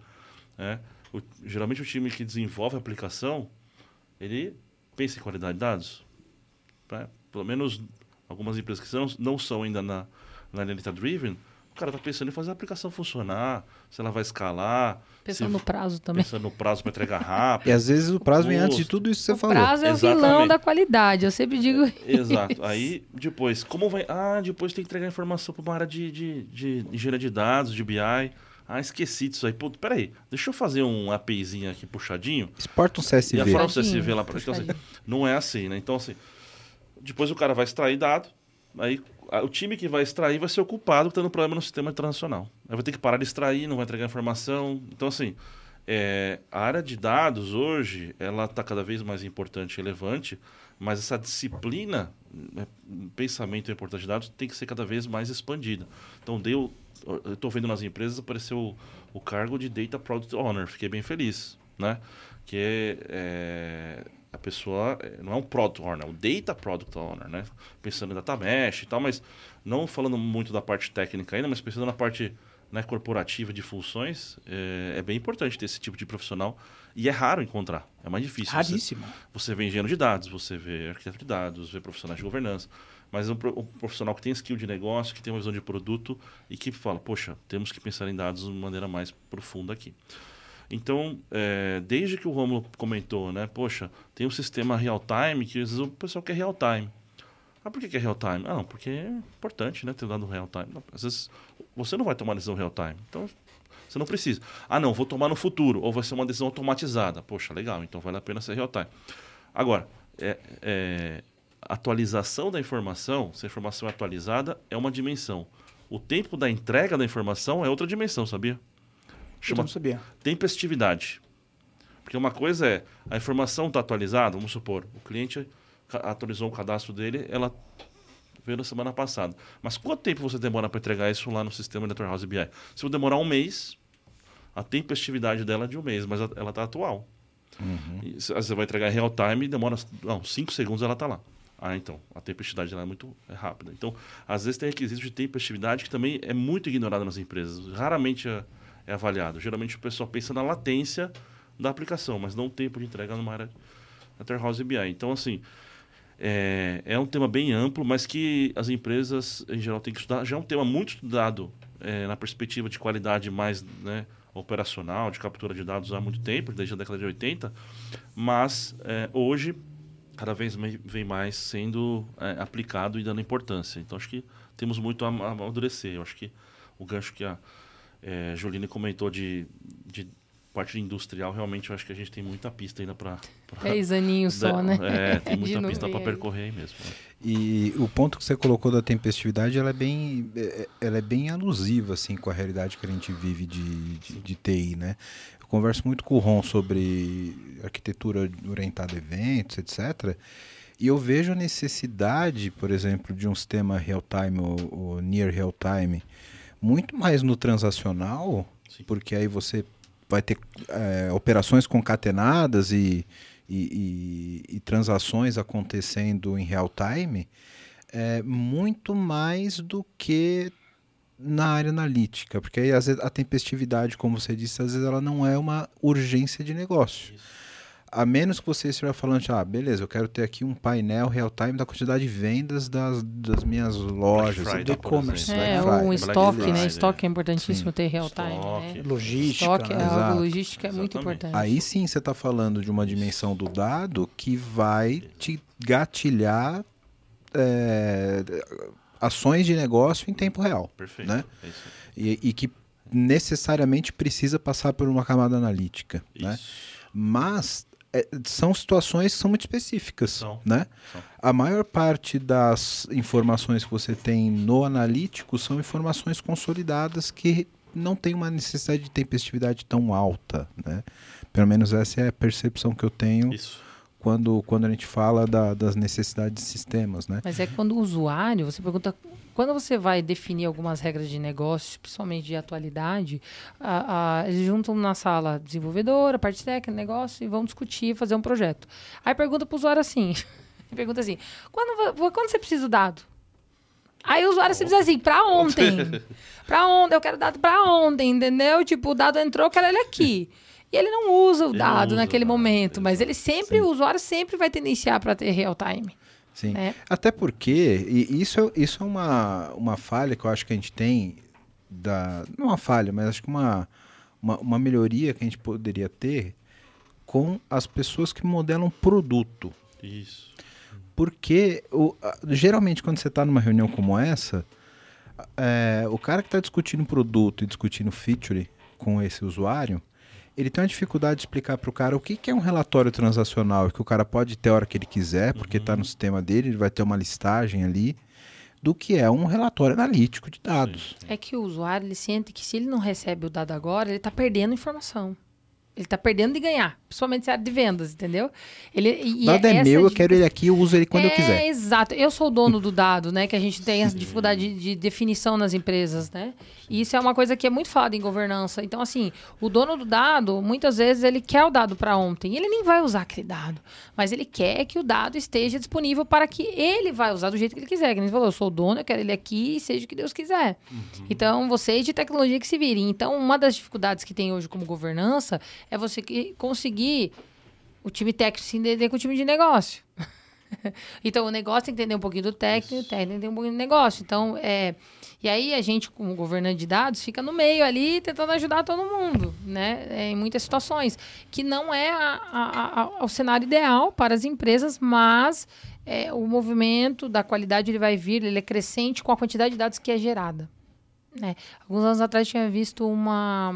Né? O, geralmente, o time que desenvolve a aplicação ele pensa em qualidade de dados. Né? Pelo menos algumas empresas que não, não são ainda na, na data driven, o cara está pensando em fazer a aplicação funcionar, se ela vai escalar. Pensando se, no prazo também. Pensando no prazo para entregar rápido. [laughs] E às vezes o prazo vem antes de tudo isso que você o falou. O prazo é Exatamente. o vilão da qualidade, eu sempre digo Exato. Aí, depois, como vai. Ah, depois tem que entregar informação para uma área de, de, de engenharia de dados, de BI. Ah, esqueci disso aí. Pô, peraí, deixa eu fazer um APIzinho aqui puxadinho. Exporta um CSV. E a forma CSV lá para então, assim, Não é assim, né? Então, assim, depois o cara vai extrair dado, aí o time que vai extrair vai ser o culpado tendo problema no sistema internacional. Aí vai ter que parar de extrair, não vai entregar informação. Então, assim, é, a área de dados hoje, ela está cada vez mais importante e relevante, mas essa disciplina, né, pensamento e importância de dados, tem que ser cada vez mais expandida. Então, deu, eu estou vendo nas empresas, apareceu o, o, cargo de Data Product Owner, fiquei bem feliz, né? Que é, é a pessoa não é um product owner, é um data product owner, né? Pensando em data mesh e tal, mas não falando muito da parte técnica ainda, mas pensando na parte né, corporativa de funções, é, é, bem importante ter esse tipo de profissional e é raro encontrar, é mais difícil. Raríssimo. Você, você vê engenheiro de dados, você vê arquiteto de dados, vê profissionais de governança, mas um, um profissional que tem skill de negócio, que tem uma visão de produto e que fala, poxa, temos que pensar em dados de maneira mais profunda aqui. Então, é, desde que o Romulo comentou, né? Poxa, tem um sistema real-time que às vezes o pessoal quer real-time. Ah, por que é real-time? Ah, não, porque é importante, né? Ter dado real-time. Às vezes você não vai tomar decisão real-time. Então, você não precisa. Ah, não, vou tomar no futuro. Ou vai ser uma decisão automatizada. Poxa, legal, então vale a pena ser real-time. Agora, é, é, atualização da informação, se a informação é atualizada, é uma dimensão. O tempo da entrega da informação é outra dimensão, sabia? Chama tempestividade. Porque uma coisa é, a informação está atualizada, vamos supor, o cliente atualizou o cadastro dele, ela veio na semana passada. Mas quanto tempo você demora para entregar isso lá no sistema Data House BI? Se eu demorar um mês, a tempestividade dela é de um mês, mas ela está atual. Uhum. você vai entregar em real time, demora não, cinco segundos ela está lá. Ah, então, a tempestividade dela é muito é rápida. Então, às vezes tem requisitos de tempestividade que também é muito ignorado nas empresas. Raramente é, é avaliado. Geralmente o pessoal pensa na latência da aplicação, mas não o tempo de entrega numa área da House BI. Então, assim, é, é, um tema bem amplo, mas que as empresas, em geral, têm que estudar. Já é um tema muito estudado é, na perspectiva de qualidade mais né, operacional, de captura de dados há muito tempo, desde a década de 80, mas é, hoje cada vez vem mais sendo é, aplicado e dando importância. Então, acho que temos muito a amadurecer. Eu acho que o gancho que a é, Joline comentou de, de parte industrial, realmente eu acho que a gente tem muita pista ainda para. Dez aninhos [laughs] só, né? É, tem muita pista para percorrer aí mesmo. Né? E o ponto que você colocou da tempestividade, ela é bem, ela é bem alusiva assim com a realidade que a gente vive de, de, de TI, né? Eu converso muito com o Ron sobre arquitetura orientada a eventos, etc. E eu vejo a necessidade, por exemplo, de um sistema real-time ou, ou near real-time muito mais no transacional, Sim. porque aí você vai ter é, operações concatenadas e, e, e, e, transações acontecendo em real time, é, muito mais do que na área analítica, porque aí às vezes, a tempestividade, como você disse, às vezes ela não é uma urgência de negócio. Isso a menos que você estiver falando, ah, beleza, eu quero ter aqui um painel real-time da quantidade de vendas das, das minhas lojas, do e-commerce. É, um estoque, né? Estoque é importantíssimo sim. ter real-time. Né? Logística. Estoque é algo, logística é Exatamente. muito importante. Aí sim você está falando de uma dimensão do dado que vai te gatilhar é, ações de negócio em tempo real. Perfeito. Né? É e, e que necessariamente precisa passar por uma camada analítica, né? Isso. Mas é, são situações que são muito específicas, São. né? São. A maior parte das informações que você tem no analítico são informações consolidadas que não tem uma necessidade de tempestividade tão alta, né? Pelo menos essa é a percepção que eu tenho Isso. Quando, quando a gente fala da- das necessidades de sistemas, né? Mas é quando o usuário, você pergunta, quando você vai definir algumas regras de negócio, principalmente de atualidade, a- a- eles juntam na sala desenvolvedora, parte técnica, negócio, e vão discutir, fazer um projeto. Aí pergunta para o usuário assim, [laughs] pergunta assim, quando, quando você precisa do dado? Aí o usuário sempre diz assim, pra ontem. [laughs] pra ontem, eu quero dado pra ontem, entendeu? Tipo, o dado entrou, eu quero ele aqui. E ele não usa o Ele dado usa o naquele dado, momento, mas ele sempre, o usuário sempre vai tendenciar para ter real time. Sim. né? Até porque, e isso, é- isso é uma, uma falha que eu acho que a gente tem, da, não uma falha, mas acho que uma, uma, uma melhoria que a gente poderia ter com as pessoas que modelam produto. Isso. Porque o, geralmente quando você está numa reunião como essa, é, o cara que está discutindo produto e discutindo feature com esse usuário, ele tem uma dificuldade de explicar para o cara o que, que é um relatório transacional, que o cara pode ter a hora que ele quiser, porque está no sistema dele, ele vai ter uma listagem ali, do que é um relatório analítico de dados. É que o usuário ele sente que se ele não recebe o dado agora, ele está perdendo informação. Ele está perdendo de ganhar, principalmente se é de vendas, entendeu? Ele, O dado é essa meu, eu quero ele aqui, eu uso ele quando eu é, quiser. Exato. Eu sou o dono do dado, né? Que a gente tem essa dificuldade de, de definição nas empresas, né? E isso é uma coisa que é muito falada em governança. Então, assim, o dono do dado, muitas vezes, ele quer o dado para ontem. Ele nem vai usar aquele dado. Mas ele quer que o dado esteja disponível para que ele vai usar do jeito que ele quiser. Que você falou, eu sou o dono, eu quero ele aqui, seja o que Deus quiser. Então, vocês de tecnologia que se virem. Então, uma das dificuldades que tem hoje como governança é você que- conseguir o time técnico se entender com o time de negócio. [laughs] então, o negócio tem que entender um pouquinho do técnico, o técnico tem que entender um pouquinho do negócio. Então, é... E aí, a gente, como governante de dados, fica no meio ali, tentando ajudar todo mundo, né? É, em muitas situações. Que não é a- a- a- o cenário ideal para as empresas, mas é, o movimento da qualidade ele vai vir, ele é crescente com a quantidade de dados que é gerada. Né? Alguns anos atrás, tinha visto uma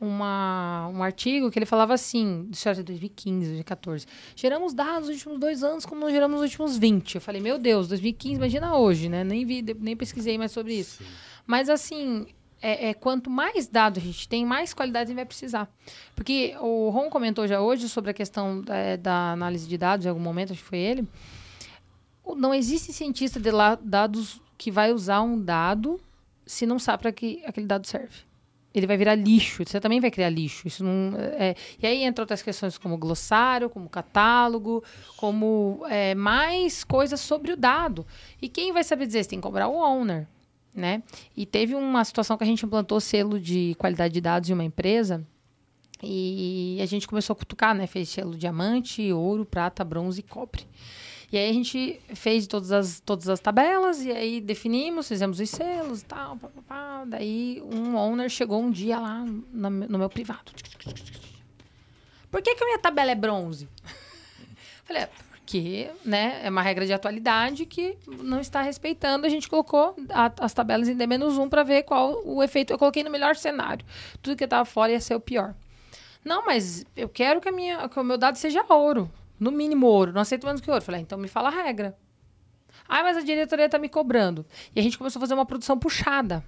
uma, um artigo que ele falava assim, isso era de 2015, 2014. Geramos dados nos últimos dois anos como não geramos nos últimos 20. Eu falei, meu Deus, 2015, imagina hoje, né? Nem vi, nem pesquisei mais sobre isso. Mas assim, é, é, quanto mais dados a gente tem, mais qualidade a gente vai precisar. Porque o Ron comentou já hoje sobre a questão é, da análise de dados, em algum momento, acho que foi ele. Não existe cientista de lá, dados que vai usar um dado se não sabe para que aquele dado serve ele vai virar lixo. Você também vai criar lixo. Isso não é, e aí entra outras questões como glossário, como catálogo, como é, mais coisas sobre o dado. E quem vai saber dizer? Você tem que cobrar o owner, né? E teve uma situação que a gente implantou selo de qualidade de dados em uma empresa e a gente começou a cutucar, né? Fez selo diamante, ouro, prata, bronze e cobre. E aí a gente fez todas as, todas as tabelas e aí definimos, fizemos os selos e tal. Pá, pá, pá. Daí um owner chegou um dia lá no, no meu privado. Por que, que a minha tabela é bronze? [laughs] Falei, é, porque né, é uma regra de atualidade que não está respeitando. A gente colocou a- as tabelas em D-1 para ver qual o efeito. Eu coloquei no melhor cenário. Tudo que estava fora ia ser o pior. Não, mas eu quero que, a minha, que o meu dado seja ouro. No mínimo ouro. Não aceito menos que ouro. Falei, ah, então me fala a regra. Ah, mas a diretoria está me cobrando. E a gente começou a fazer uma produção puxada.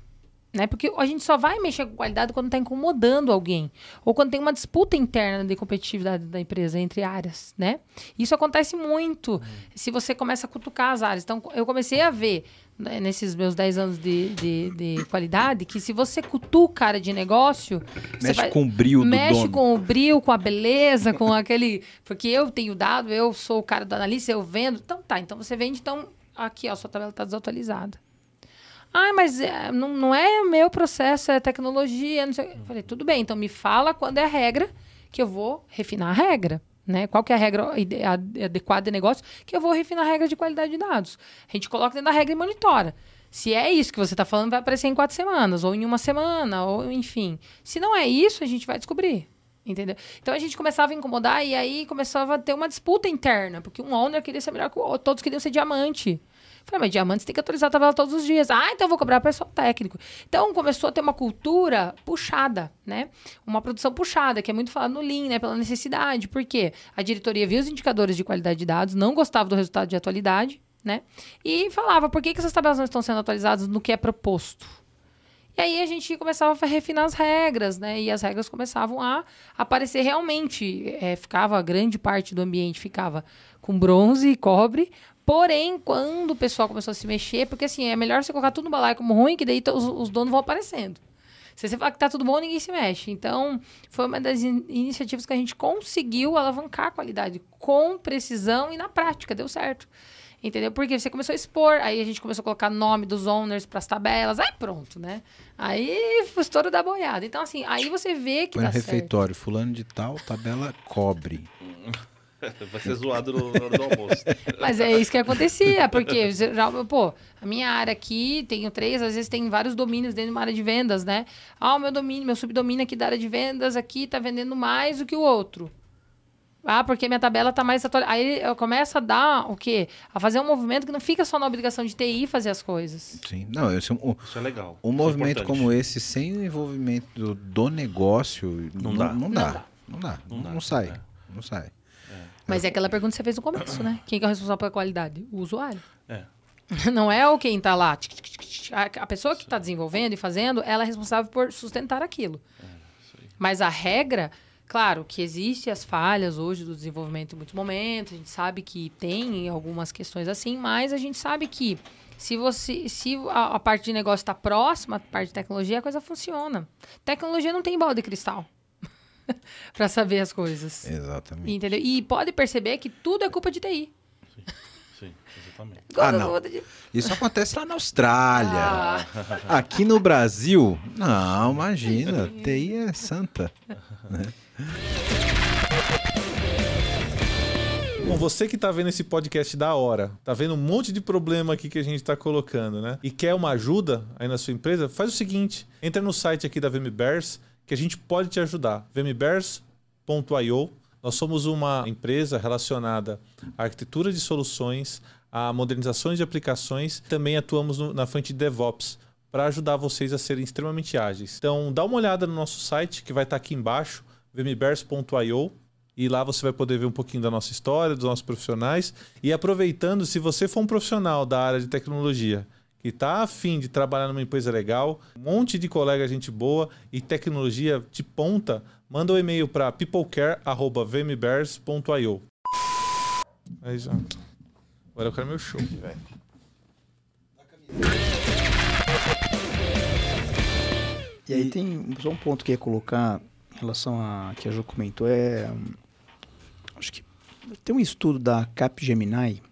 Né? Porque a gente só vai mexer com qualidade quando está incomodando alguém. Ou quando tem uma disputa interna de competitividade da empresa entre áreas. Né? Isso acontece muito se você começa a cutucar as áreas. Então, eu comecei a ver, né, nesses meus 10 anos de, de, de qualidade, que se você cutuca a área de negócio. Mexe vai- com o brio do mexe dono. com o brilho, com a beleza, com aquele. Porque eu tenho dado, eu sou o cara do analista, eu vendo. Então tá, então você vende, então aqui, ó, sua tabela está desatualizada. Ah, mas é, não, não é meu processo, é tecnologia, não sei. Eu falei, tudo bem, então me fala quando é a regra que eu vou refinar a regra. Né? Qual que é a regra adequada de negócio que eu vou refinar a regra de qualidade de dados. A gente coloca dentro da regra e monitora. Se é isso que você está falando, vai aparecer em quatro semanas, ou em uma semana, ou enfim. Se não é isso, a gente vai descobrir. Entendeu? Então a gente começava a incomodar e aí começava a ter uma disputa interna, porque um owner queria ser melhor que o outro, todos queriam ser diamante. Falei, mas diamante tem que atualizar a tabela todos os dias. Ah, então eu vou cobrar pessoal técnico. Então começou a ter uma cultura puxada, né? Uma produção puxada, que é muito falado no Lean, né? Pela necessidade. Por quê? A diretoria via os indicadores de qualidade de dados, não gostava do resultado de atualidade, né? E falava, por que, que essas tabelas não estão sendo atualizadas no que é proposto? E aí a gente começava a refinar as regras, né? E as regras começavam a aparecer realmente. É, ficava, grande parte do ambiente ficava com bronze e cobre. Porém, quando o pessoal começou a se mexer, porque assim, é melhor você colocar tudo no balaio como ruim, que daí os, os donos vão aparecendo. Se você falar que tá tudo bom, ninguém se mexe. Então, foi uma das in iniciativas que a gente conseguiu alavancar a qualidade com precisão e na prática, deu certo. Entendeu? Porque você começou a expor, aí a gente começou a colocar nome dos owners para as tabelas, aí pronto, né? Aí foi estouro da boiada. Então, assim, aí você vê que Põe dá no refeitório, fulano de tal, tabela cobre. [laughs] Vai ser zoado no, no, no almoço. [laughs] Mas é isso que acontecia, porque já, pô, a minha área aqui, tenho três, às vezes tem vários domínios dentro de uma área de vendas, né? Ah, o meu domínio, meu subdomínio aqui da área de vendas aqui tá vendendo mais do que o outro. Ah, porque minha tabela tá mais atualizada. Aí eu começo a dar o quê? A fazer um movimento que não fica só na obrigação de TI fazer as coisas. Sim, não, esse, um, Isso é legal. um Isso é movimento importante. como esse, sem o envolvimento do, do negócio, Não não, dá. não, Não dá. dá. Não dá. Não dá, não sai. é. Não sai. Mas é aquela pergunta que você fez no começo, né? Quem que é o responsável pela qualidade? O usuário. É. [laughs] Não é o quem tá lá. A, pessoa que está desenvolvendo e fazendo, ela é responsável por sustentar aquilo. Mas a regra, claro, que existe as falhas hoje do desenvolvimento em muitos momentos, a gente sabe que tem algumas questões assim, mas a gente sabe que se você se a, a parte de negócio está próxima, a parte de tecnologia, a coisa funciona. Tecnologia não tem bola de cristal [laughs] para saber as coisas. Exatamente. Entendeu? E pode perceber que tudo é culpa de TI. Sim, exatamente. Ah, não. Isso acontece lá na Austrália. Ah. Aqui no Brasil, não, imagina. TI é santa. Bom, você que tá vendo esse podcast da hora, tá vendo um monte de problema aqui que a gente tá colocando, né? E quer uma ajuda aí na sua empresa, faz o seguinte: entra no site aqui da VMBears que a gente pode te ajudar. vmbears.io. Nós somos uma empresa relacionada à arquitetura de soluções, a modernizações de aplicações, também atuamos no- na frente de DevOps para ajudar vocês a serem extremamente ágeis. Então, dá uma olhada no nosso site que vai estar aqui embaixo, vmbears.io. E lá você vai poder ver um pouquinho da nossa história, dos nossos profissionais. E aproveitando, se você for um profissional da área de tecnologia que está afim de trabalhar numa empresa legal, um monte de colega, gente boa e tecnologia de ponta, manda um e-mail para peoplecare.vmbears.io. Aí já. Agora eu quero meu show, velho. E aí tem só um ponto que eu ia colocar em relação a que a Jo comentou é acho que tem um estudo da Capgemini,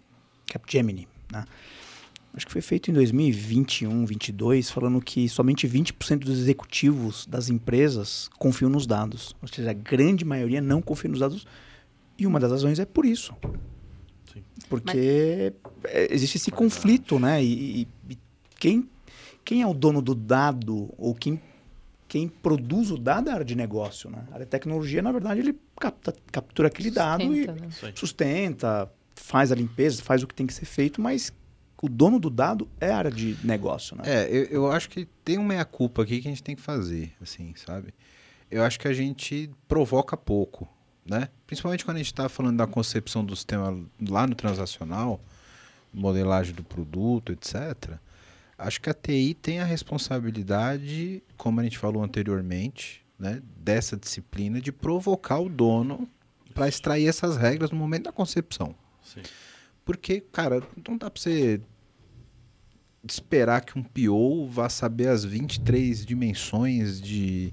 Capgemini, né? Acho que foi feito em 2021, 22, falando que somente 20% dos executivos das empresas confiam nos dados. Ou seja, a grande maioria não confia nos dados. E uma das razões é por isso. Sim. Porque é, existe esse conflito, né? E, e- e quem, quem é o dono do dado ou quem, quem produz o dado é a área de negócio, né? A área de tecnologia, na verdade, ele capta- captura aquele dado e Sustenta, né? Sustenta, faz a limpeza, faz o que tem que ser feito, mas o dono do dado é a área de negócio, né? É, eu, eu acho que tem uma meia-culpa aqui que a gente tem que fazer, assim, sabe? Eu acho que a gente provoca pouco, né? Principalmente quando a gente está falando da concepção do sistema lá no transacional, modelagem do produto, etc. Acho que a TI tem a responsabilidade, como a gente falou anteriormente, né, dessa disciplina de provocar o dono para extrair essas regras no momento da concepção. Sim. Porque, cara, não dá pra você esperar que um PO vá saber as 23 dimensões de,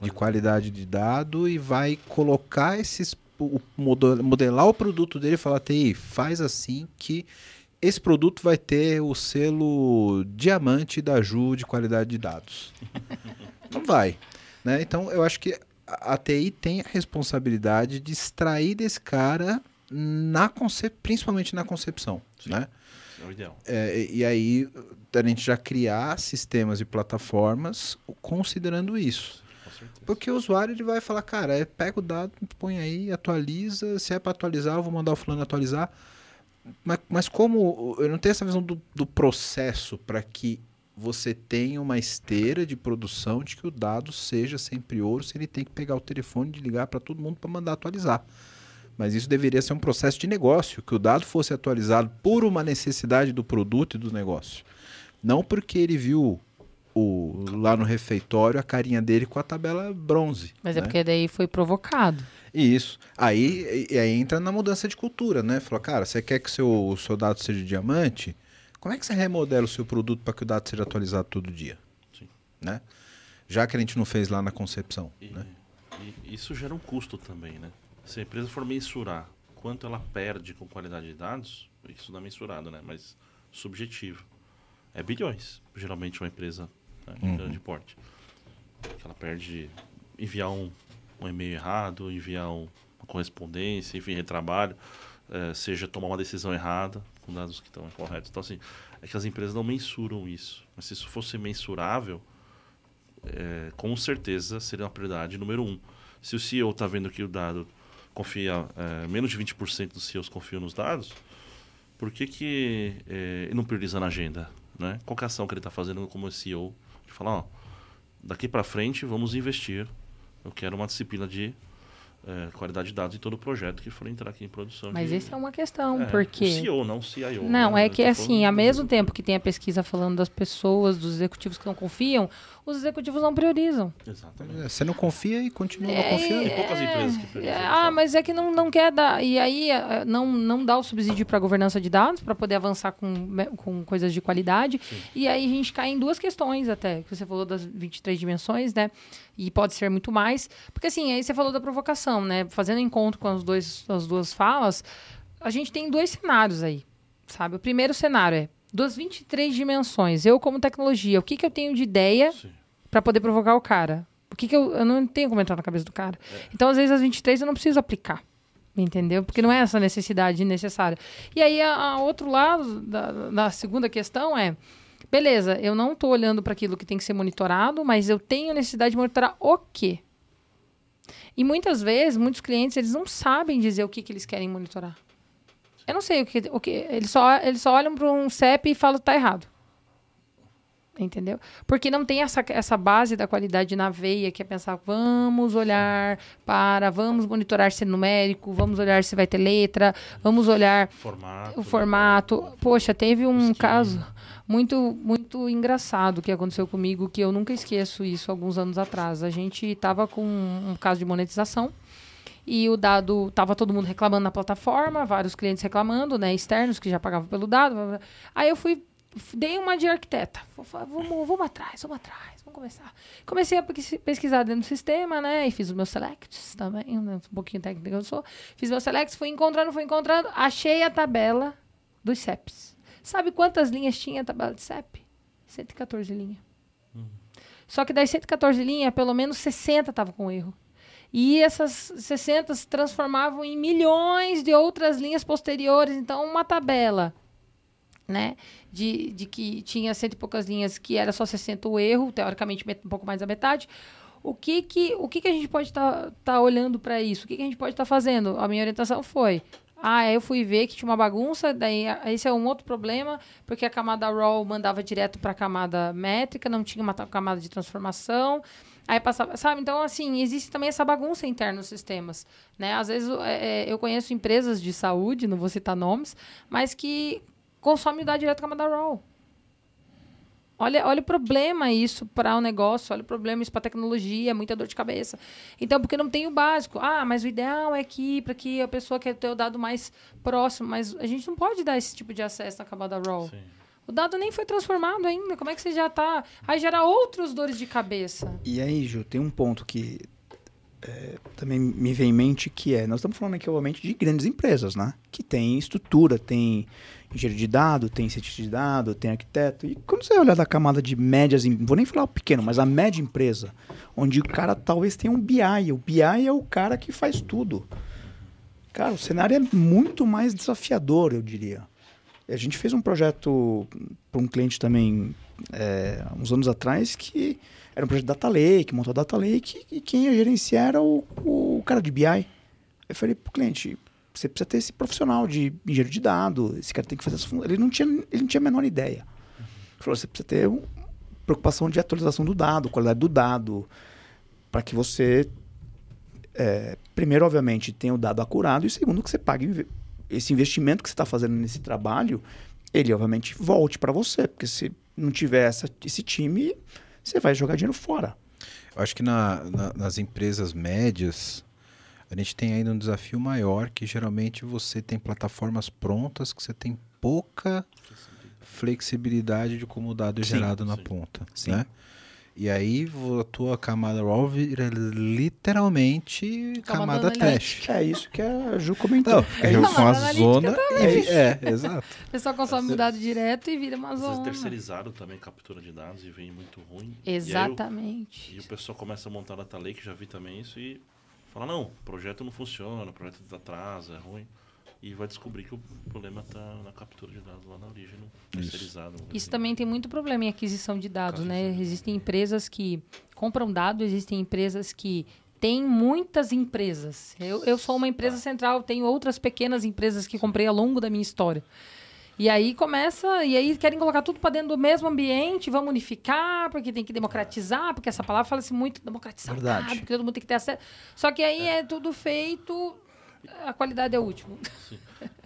de qualidade de dado e vai colocar esses. o- modelar o produto dele e falar, TI, faz assim que esse produto vai ter o selo diamante da Ju de qualidade de dados. [laughs] não vai. Né? Então, eu acho que a TI tem a responsabilidade de extrair desse cara na concep... principalmente na concepção, Sim. né? É o ideal. É, e aí a gente já criar sistemas e plataformas considerando isso. Porque o usuário ele vai falar, cara, é, pega o dado, põe aí, atualiza, se é para atualizar, eu vou mandar o fulano atualizar. mas, mas como eu não tenho essa visão do, do processo para que você tenha uma esteira de produção de que o dado seja sempre ouro, se ele tem que pegar o telefone e ligar para todo mundo para mandar atualizar. Mas isso deveria ser um processo de negócio, que o dado fosse atualizado por uma necessidade do produto e do negócio. Não porque ele viu o, lá no refeitório a carinha dele com a tabela bronze. Mas né? é porque daí foi provocado. Isso. Aí, aí entra na mudança de cultura, né? Falou, cara, você quer que o seu, o seu dado seja diamante? Como é que você remodela o seu produto para que o dado seja atualizado todo dia? Sim. Né? Já que a gente não fez lá na concepção. E, Né? e isso gera um custo também, né? Se a empresa for mensurar quanto ela perde com qualidade de dados, isso não é mensurado, né? Mas subjetivo. É bilhões, geralmente uma empresa né, de Uhum. grande porte. Ela perde enviar um, um e-mail errado, enviar um- uma correspondência, enfim, retrabalho, eh, seja tomar uma decisão errada com dados que estão incorretos. Então, assim, é que as empresas não mensuram isso. Mas se isso fosse mensurável, é, com certeza seria uma prioridade número um. Se o CEO está vendo que o dado confia, é, menos de 20% dos CEOs confiam nos dados, por que, que é, ele não prioriza na agenda? Né? Qual é a ação que ele está fazendo como CEO? De falar, ó, daqui para frente vamos investir. Eu quero uma disciplina de é, qualidade de dados em todo o projeto que for entrar aqui em produção. Mas de, essa é uma questão, é, porque... O CEO, não o CIO. Não, né? é que tô assim, ao do- mesmo tempo que tem a pesquisa falando das pessoas, dos executivos que não confiam, os executivos não priorizam. Exatamente. É, Você não confia e continua não É, confiando. Tem poucas empresas que priorizam, é, sabe? ah, mas é que não, não quer dar. E aí não, não dá o subsídio para a governança de dados, para poder avançar com, me- com coisas de qualidade. E aí a gente cai em duas questões até, que você falou das 23 dimensões, né? E pode ser muito mais. Porque assim, aí você falou da provocação, né? Fazendo encontro com as, dois, as duas falas, a gente tem dois cenários aí, sabe? O primeiro cenário é das 23 dimensões, eu como tecnologia, o que, que eu tenho de ideia para poder provocar o cara? O que, que eu, eu não tenho como entrar na cabeça do cara? Então, às vezes, as 23 eu não preciso aplicar. Entendeu? Porque não é essa necessidade necessária. E aí, a, a outro lado da, da segunda questão é: beleza, eu não estou olhando para aquilo que tem que ser monitorado, mas eu tenho necessidade de monitorar o quê? E muitas vezes, muitos clientes, eles não sabem dizer o que, que eles querem monitorar. Eu não sei o que. O que eles, só, eles só olham para um CEP e falam tá errado. Entendeu? Porque não tem essa, essa base da qualidade na veia, que é pensar, vamos olhar para, vamos monitorar se é numérico, vamos olhar se vai ter letra, vamos olhar Formato. o formato. Poxa, teve um caso muito muito engraçado que aconteceu comigo, que eu nunca esqueço isso alguns anos atrás. A gente estava com um caso de monetização e o dado tava todo mundo reclamando na plataforma, vários clientes reclamando, né, externos que já pagavam pelo dado. blá, blá. Aí eu fui dei uma de arquiteta. Vamos, vamos atrás, vamos atrás, vamos começar. Comecei a pesqui- pesquisar dentro do sistema, né? E fiz os meus selects também, né, um pouquinho técnico eu sou. Fiz meus selects, fui encontrando, fui encontrando. Achei a tabela dos CEPs. Sabe quantas linhas tinha a tabela de CEP? 114 linhas. Só que das 114 linhas, pelo menos 60 estavam com erro. E essas 60 se transformavam em milhões de outras linhas posteriores. Então, uma tabela né? De, de que tinha cento e poucas linhas, que era só 60 o erro, teoricamente um pouco mais da metade. O que que, o que, que a gente pode estar olhando para isso? O que, que a gente pode estar fazendo? A minha orientação foi. Ah, eu fui ver que tinha uma bagunça, daí ah, esse é um outro problema, porque a camada RAW mandava direto para a camada métrica, não tinha uma camada de transformação. Aí passava, sabe? Então, assim, existe também essa bagunça interna nos sistemas, né? Às vezes, é, é, eu conheço empresas de saúde, não vou citar nomes, mas que consomem o dado direto a camada RAW. Olha, olha o problema isso para o negócio, olha o problema isso para a tecnologia, muita dor de cabeça. Então, porque não tem o básico. Ah, mas o ideal é que para que a pessoa quer ter o dado mais próximo, mas a gente não pode dar esse tipo de acesso na camada RAW. Sim. O dado nem foi transformado ainda. Como é que você já está? Aí gera outros dores de cabeça. E aí, Ju, tem um ponto que é, também me vem em mente que é, nós estamos falando aqui, obviamente, de grandes empresas, né? Que tem estrutura, tem engenheiro de dado, tem cientista de dado, tem arquiteto. E quando você olhar da camada de médias, vou nem falar o pequeno, mas a média empresa, onde o cara talvez tenha um BI. O BI é o cara que faz tudo. Cara, o cenário é muito mais desafiador, eu diria. A gente fez um projeto para um cliente também, é, uns anos atrás, que era um projeto Data Lake, montou a Data Lake, e quem ia gerenciar era o, o cara de BI. Eu falei pro cliente, você precisa ter esse profissional de engenheiro de dado, esse cara tem que fazer essa Ele não tinha, ele não tinha a menor ideia. Ele falou, você precisa ter uma preocupação de atualização do dado, qualidade do dado, para que você, é, primeiro, obviamente, tenha o dado acurado e segundo, que você pague esse investimento que você está fazendo nesse trabalho, ele, obviamente, volte para você, porque se não tiver essa, esse time, você vai jogar dinheiro fora. Eu acho que na, na, nas empresas médias, a gente tem ainda um desafio maior, que geralmente você tem plataformas prontas, que você tem pouca flexibilidade de como o dado é Sim, gerado na sim. ponta, Sim. né? E aí a tua camada raw vira literalmente Camada camada teste. É isso que a Ju comentou. Não, É eu isso. com a zona. É, é, exato. O pessoal consome o dado direto e vira uma Às zona. terceirizaram também captura de dados e vem muito ruim. E, aí o- Exatamente. e o pessoal começa a montar data lake, já vi também isso, e fala, não, o projeto não funciona, o projeto atrasa, é ruim. E vai descobrir que o problema está na captura de dados lá na origem, no terceirizado. dizer Isso também tem muito problema em aquisição de dados, né? Aquisição de Existem empresas que compram dados, existem empresas que têm muitas empresas. Eu, eu sou uma empresa central, tenho outras pequenas empresas que comprei ao longo da minha história. E aí começa, e aí querem colocar tudo para dentro do mesmo ambiente, vamos unificar, porque tem que democratizar, porque essa palavra fala-se muito democratizar, Verdade. porque todo mundo tem que ter acesso. Só que aí é tudo feito, a qualidade é o último.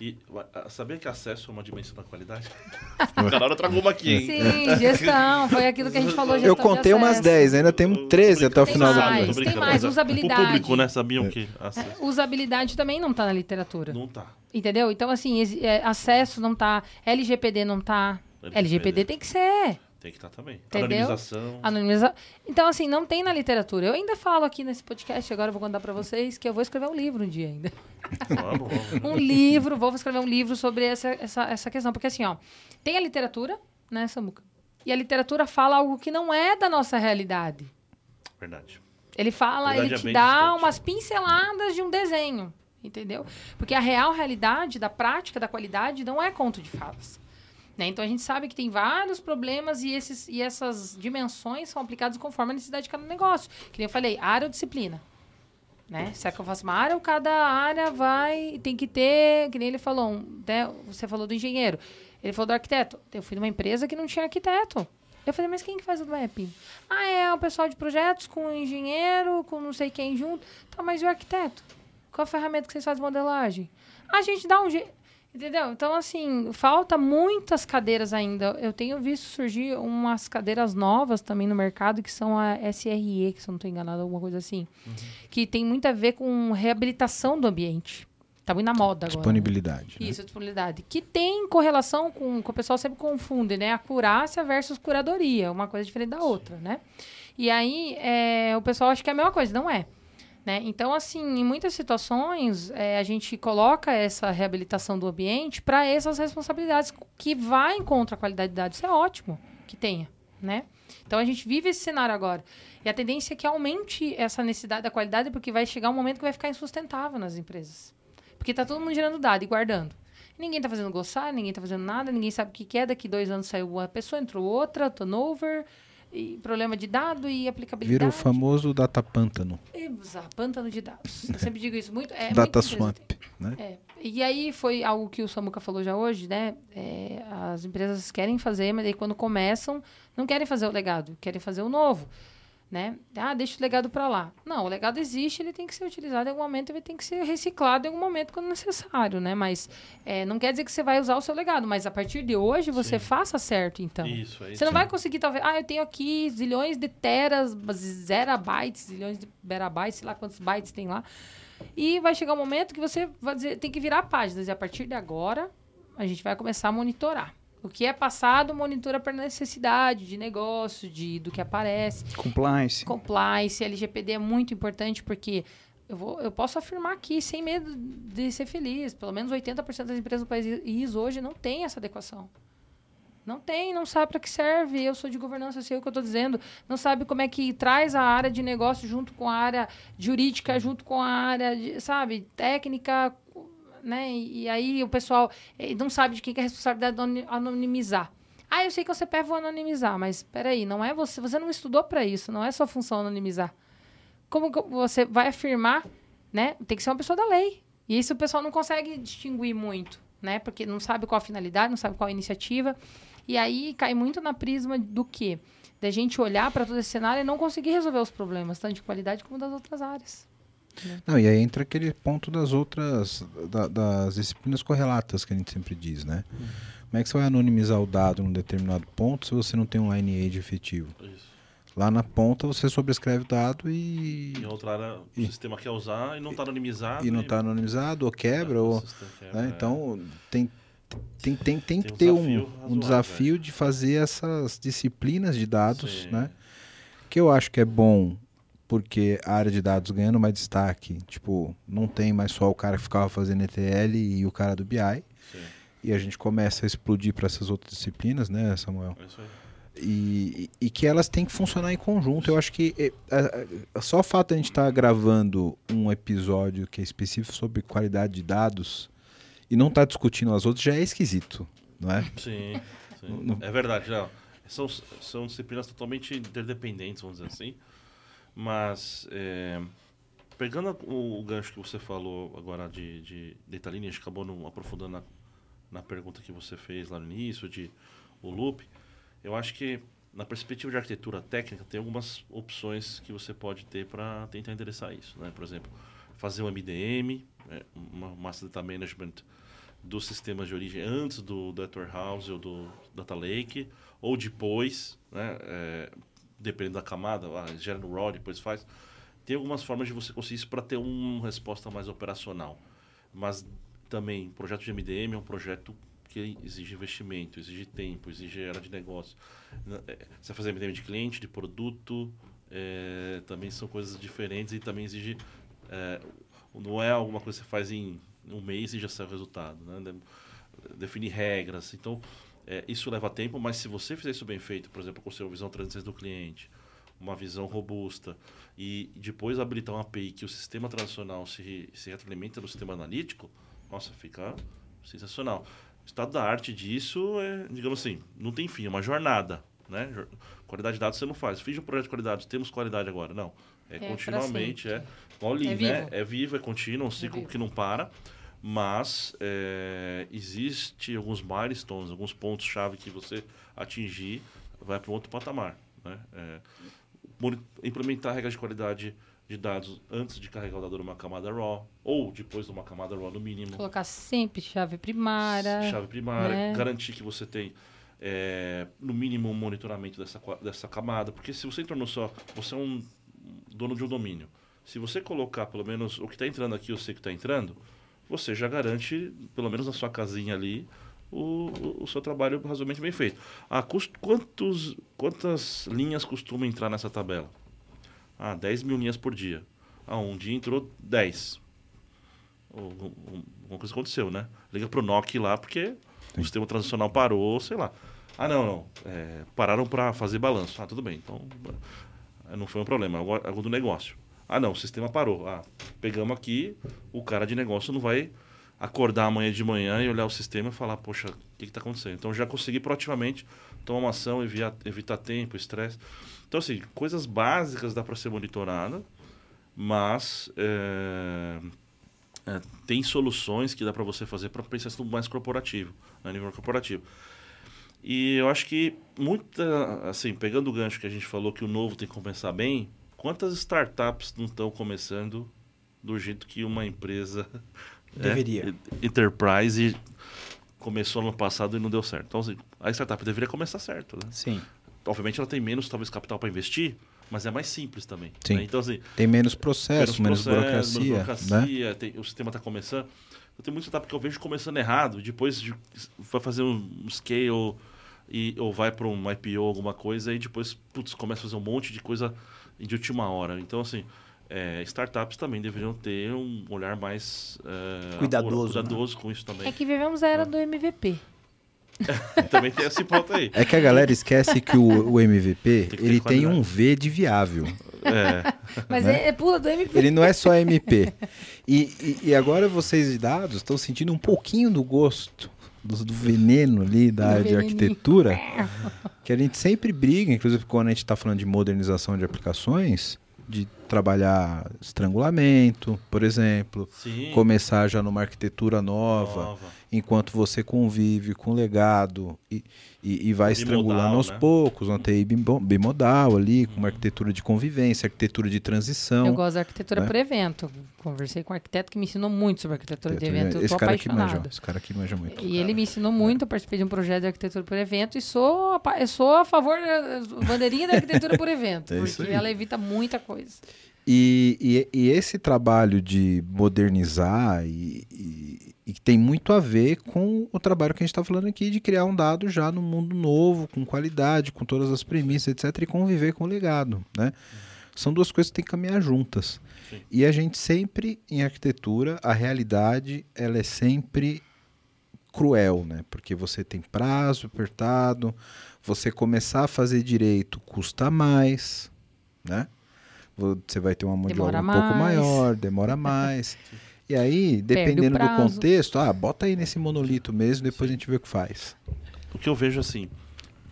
E a- a- sabia que acesso é uma dimensão da qualidade? [laughs] Caralho, eu trago uma aqui, hein? Sim, gestão, foi aquilo que a gente falou, gestão Eu de contei umas acesso. 10, ainda temos 13 até o final do mais. Tô tem mais, é, usabilidade. O público, né, sabiam que É, acesso usabilidade também não está na literatura. não tá. Entendeu? Então, assim, é, acesso não tá, LGPD não tá. LGPD. LGPD tem que ser. Tem que estar também. Entendeu? Anonimização. Anonimiza... Então, assim, não tem na literatura. Eu ainda falo aqui nesse podcast, agora eu vou contar para vocês, que eu vou escrever um livro um dia ainda. Vamos, vamos. um livro, vou escrever um livro sobre essa, essa, essa questão. Porque, assim, ó, tem a literatura, né, Samuca? E a literatura fala algo que não é da nossa realidade. Verdade. Ele fala, Verdade ele é te bem dá distante. umas pinceladas de um desenho, entendeu? Porque a real realidade da prática, da qualidade, não é conto de falas. Né? Então a gente sabe que tem vários problemas e, esses, e essas dimensões são aplicadas conforme a necessidade de cada negócio. Que nem eu falei, área ou disciplina. Né? Será que eu faço uma área ou cada área vai tem que ter, que nem ele falou, né? você falou do engenheiro, ele falou do arquiteto. Eu fui numa empresa que não tinha arquiteto. Eu falei, mas quem que faz o mapping? Ah, é o pessoal de projetos com o engenheiro, com não sei quem junto. Tá, mas e o arquiteto? Qual a ferramenta que vocês fazem modelagem? A gente dá um jeito. Entendeu? Então, assim, falta muitas cadeiras ainda. Eu tenho visto surgir umas cadeiras novas também no mercado, que são a SRE, que se eu não estou enganado, alguma coisa assim. Que tem muito a ver com reabilitação do ambiente. Tá muito na moda agora. Disponibilidade. né? Isso, disponibilidade. Que tem correlação com, com o pessoal sempre confunde, né? Acurácia versus curadoria, uma coisa diferente da outra, né? E aí, é, o pessoal acha que é a mesma coisa, não é. Né? Então, assim, em muitas situações, é, a gente coloca essa reabilitação do ambiente para essas responsabilidades que vai contra a qualidade de dados. Isso é ótimo que tenha, né? Então, a gente vive esse cenário agora. E a tendência é que aumente essa necessidade da qualidade, porque vai chegar um momento que vai ficar insustentável nas empresas. Porque tá todo mundo gerando dado e guardando. Ninguém tá fazendo gostar, ninguém tá fazendo nada, ninguém sabe o que que é. Daqui dois anos saiu uma pessoa, entrou outra, turnover, e problema de dado e aplicabilidade. Vira o famoso data pântano, Exato, pântano de dados. Eu sempre digo isso muito. É, data empresa swamp, né? É. E aí foi algo que o Samuca falou já hoje, né? É, as empresas querem fazer, mas aí quando começam, não querem fazer o legado, querem fazer o novo. Né? Ah, deixa o legado para lá. Não, o legado existe, ele tem que ser utilizado em algum momento, ele tem que ser reciclado em algum momento quando necessário, né? Mas é, não quer dizer que você vai usar o seu legado, mas a partir de hoje você Sim. faça certo, então. Isso, é Você não isso. vai conseguir, talvez. Ah, eu tenho aqui zilhões de teras, zerabytes, zilhões de berabytes, sei lá quantos bytes tem lá. E vai chegar um momento que você vai dizer, tem que virar páginas. E a partir de agora, a gente vai começar a monitorar. O que é passado, monitora para necessidade de negócio, de, do que aparece. Compliance. Compliance, LGPD é muito importante porque eu, vou, eu posso afirmar aqui, sem medo de ser feliz, pelo menos 80% das empresas do país hoje não tem essa adequação. Não tem, não sabe para que serve. Eu sou de governança, eu sei o que eu estou dizendo. Não sabe como é que traz a área de negócio junto com a área jurídica, junto com a área, de, sabe, técnica, né? E, aí o pessoal eh, não sabe de quem que é a responsabilidade de anonimizar. Ah, eu sei que o CPF vou anonimizar, mas espera aí, não é você, você não estudou para isso, não é sua função anonimizar. Como você vai afirmar, né? Tem que ser uma pessoa da lei. E isso o pessoal não consegue distinguir muito, né? Porque não sabe qual a finalidade, não sabe qual a iniciativa. E aí cai muito na prisma do quê? Da gente olhar para todo esse cenário e não conseguir resolver os problemas, tanto de qualidade como das outras áreas. Não, e aí entra aquele ponto das outras, da- das disciplinas correlatas que a gente sempre diz, né? Como é que você vai anonimizar o dado num determinado ponto se você não tem um lineage efetivo? Isso. Lá na ponta você sobrescreve o dado e, E a outra área, o E- sistema quer usar e não está anonimizado. e não está anonimizado, ou quebra, É, ou, quebra, né? é. Então tem, tem, tem, tem que um ter um, desafio um razoável, desafio de fazer essas disciplinas de dados, Sim. né? Que eu acho que é bom porque a área de dados ganhando mais destaque, tipo, não tem mais só o cara que ficava fazendo ETL e o cara do BI, Sim, e a gente começa a explodir para essas outras disciplinas, né, Samuel? é isso aí. E, e que elas têm que funcionar em conjunto. Eu acho que é, é, é, só o fato de a gente estar gravando um episódio que é específico sobre qualidade de dados e não estar discutindo as outras já é esquisito, não é? Sim, [laughs] sim. Não- É verdade, não. São, são disciplinas totalmente interdependentes, vamos dizer assim. Mas, é, pegando o, gancho que você falou agora de, de data lineage, acabou não aprofundando na, na pergunta que você fez lá no início, de o loop, eu acho que na perspectiva de arquitetura técnica tem algumas opções que você pode ter para tentar endereçar isso. Né? Por exemplo, fazer um MDM, é, uma Master Data Management dos sistemas de origem antes do Data Warehouse ou do Data Lake, ou depois, né, é, dependendo da camada, ah, gera no RAW, depois faz. Tem algumas formas de você conseguir isso para ter uma resposta mais operacional. Mas também, projeto de MDM é um projeto que exige investimento, exige tempo, exige área de negócio. Né, é, Você vai fazer MDM de cliente, de produto, é, também são coisas diferentes e também exige... é, não é alguma coisa que você faz em um mês e já sai o resultado. Né? De- Definir regras. Então, é, isso leva tempo, mas se você fizer isso bem feito, por exemplo, com a sua visão 360 do cliente, uma visão robusta, e depois habilitar uma API que o sistema tradicional se, se retroalimenta no sistema analítico, nossa, fica sensacional. O estado da arte disso é, digamos assim, não tem fim, é uma jornada. Né? Qualidade de dados você não faz. Fiz um projeto de qualidade, temos qualidade agora. Não. É, pra continuamente, é. Lean, É né? vivo. É vivo, é contínuo, é um ciclo vivo. que não para. Mas é, existe alguns milestones, alguns pontos-chave que você atingir, vai para um outro patamar. Né? É, implementar regras de qualidade de dados antes de carregar o dado numa camada RAW, ou depois de uma camada RAW no mínimo. Colocar sempre chave primária. Chave primária, né? garantir que você tem, é, no mínimo, um monitoramento dessa, dessa camada. Porque se você entrou só. Você é um dono de um domínio. Se você colocar pelo menos o que está entrando aqui, eu sei que está entrando, você já garante, pelo menos na sua casinha ali, o, o- o seu trabalho razoavelmente bem feito. Ah, cust, quantos, quantas linhas costuma entrar nessa tabela? Ah, 10 mil linhas por dia. Ah, um dia entrou 10. Ou, um- um- Alguma coisa aconteceu, né? Liga pro NOC lá porque o sistema transicional parou, sei lá. Ah, não, não. é, pararam para fazer balanço. Ah, tudo bem. Então, eh, não foi um problema. É algo algo do negócio. Ah, não, o sistema parou. Ah, pegamos aqui, o cara de negócio não vai acordar amanhã de manhã e olhar o sistema e falar, poxa, o que está acontecendo? Então, já consegui proativamente tomar uma ação, evitar, evitar tempo, estresse. Então, assim, coisas básicas dá para ser monitorada, mas é, é, tem soluções que dá para você fazer para pensar isso mais corporativo, né, a nível corporativo. E eu acho que muita, assim, pegando o gancho que a gente falou que o novo tem que compensar bem, quantas startups não estão começando do jeito que uma empresa [laughs] né, Deveria. enterprise começou ano passado e não deu certo. Então, assim, a startup deveria começar certo, né? Sim. Obviamente ela tem menos, talvez, capital para investir, mas é mais simples também. Sim. né? Então, assim, Tem menos processo, menos, processo, burocracia, menos né? burocracia, tem- o sistema está começando. Eu tenho muito startup que eu vejo começando errado, depois de- vai fazer um scale e, ou vai para um IPO, alguma coisa, e depois, putz, começa a fazer um monte de coisa de última hora. Então, assim, é, startups também deveriam ter um olhar mais é, Cuidadoso, apuro- cuidadoso com isso também. É que vivemos a era do MVP. [laughs] Também tem esse ponto aí. É que a galera esquece que o, o MVP, Tem que ele tem um V de viável. É, [laughs] Mas Né? é, é pula do MVP. Ele não é só MP. E, e, e agora vocês de dados estão sentindo um pouquinho do gosto, do, do veneno ali da Do área de arquitetura, [laughs] que a gente sempre briga, inclusive quando a gente está falando de modernização de aplicações, de trabalhar estrangulamento, por exemplo, Sim. começar já numa arquitetura nova, Nova. enquanto você convive com o legado e, e, e vai Bimodal, estrangulando aos né? poucos, uma TI bimo- bimodal ali, com uma arquitetura de convivência, arquitetura de transição. Eu gosto da arquitetura né? por evento. Conversei com um arquiteto que me ensinou muito sobre arquitetura de evento. Esse cara aqui manja, apaixonada. esse cara aqui manja muito. E ele me ensinou muito, eu participei de um projeto de arquitetura por evento e sou, a sou a favor da bandeirinha da arquitetura por evento, [laughs] É porque ela evita muita coisa. E, e, e esse trabalho de modernizar e, e, que tem muito a ver com o trabalho que a gente está falando aqui de criar um dado já no mundo novo, com qualidade, com todas as premissas, etc., e conviver com o legado. Né? São duas coisas que têm que caminhar juntas. Sim. E a gente sempre, em arquitetura, a realidade ela é sempre cruel, né? Porque você tem prazo apertado, você começar a fazer direito custa mais, né? Você vai ter uma mão de obra um pouco maior, demora mais. [laughs] E aí, dependendo do contexto, ah, bota aí nesse monolito mesmo, depois a gente vê o que faz. O que eu vejo assim,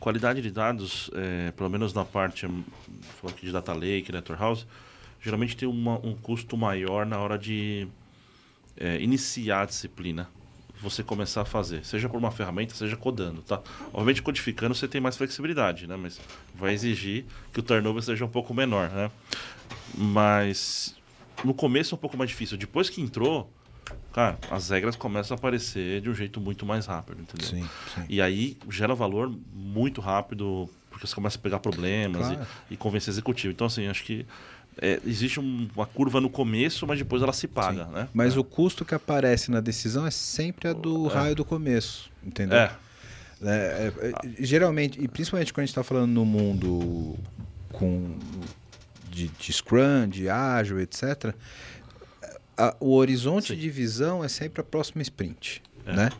qualidade de dados, é, pelo menos na parte hum, aqui de data lake, network house, geralmente tem uma- um custo maior na hora de é, iniciar a disciplina. Você começar a fazer, seja por uma ferramenta, seja codando, tá? Obviamente codificando você tem mais flexibilidade, né? Mas vai exigir que o turnover seja um pouco menor, né? Mas no começo é um pouco mais difícil. Depois que entrou, cara, as regras começam a aparecer de um jeito muito mais rápido, entendeu? sim. E aí gera valor muito rápido, porque você começa a pegar problemas Claro. e, e convencer executivo. Então, assim, acho que é, existe um- uma curva no começo, mas depois ela se paga, né? Mas é. o custo que aparece na decisão é sempre a do É. raio do começo, entendeu? É, É, é, é, geralmente, e principalmente quando a gente está falando no mundo com, de, de Scrum, de ágil, etc., a- o horizonte Sim. de visão é sempre a próxima sprint, É. né?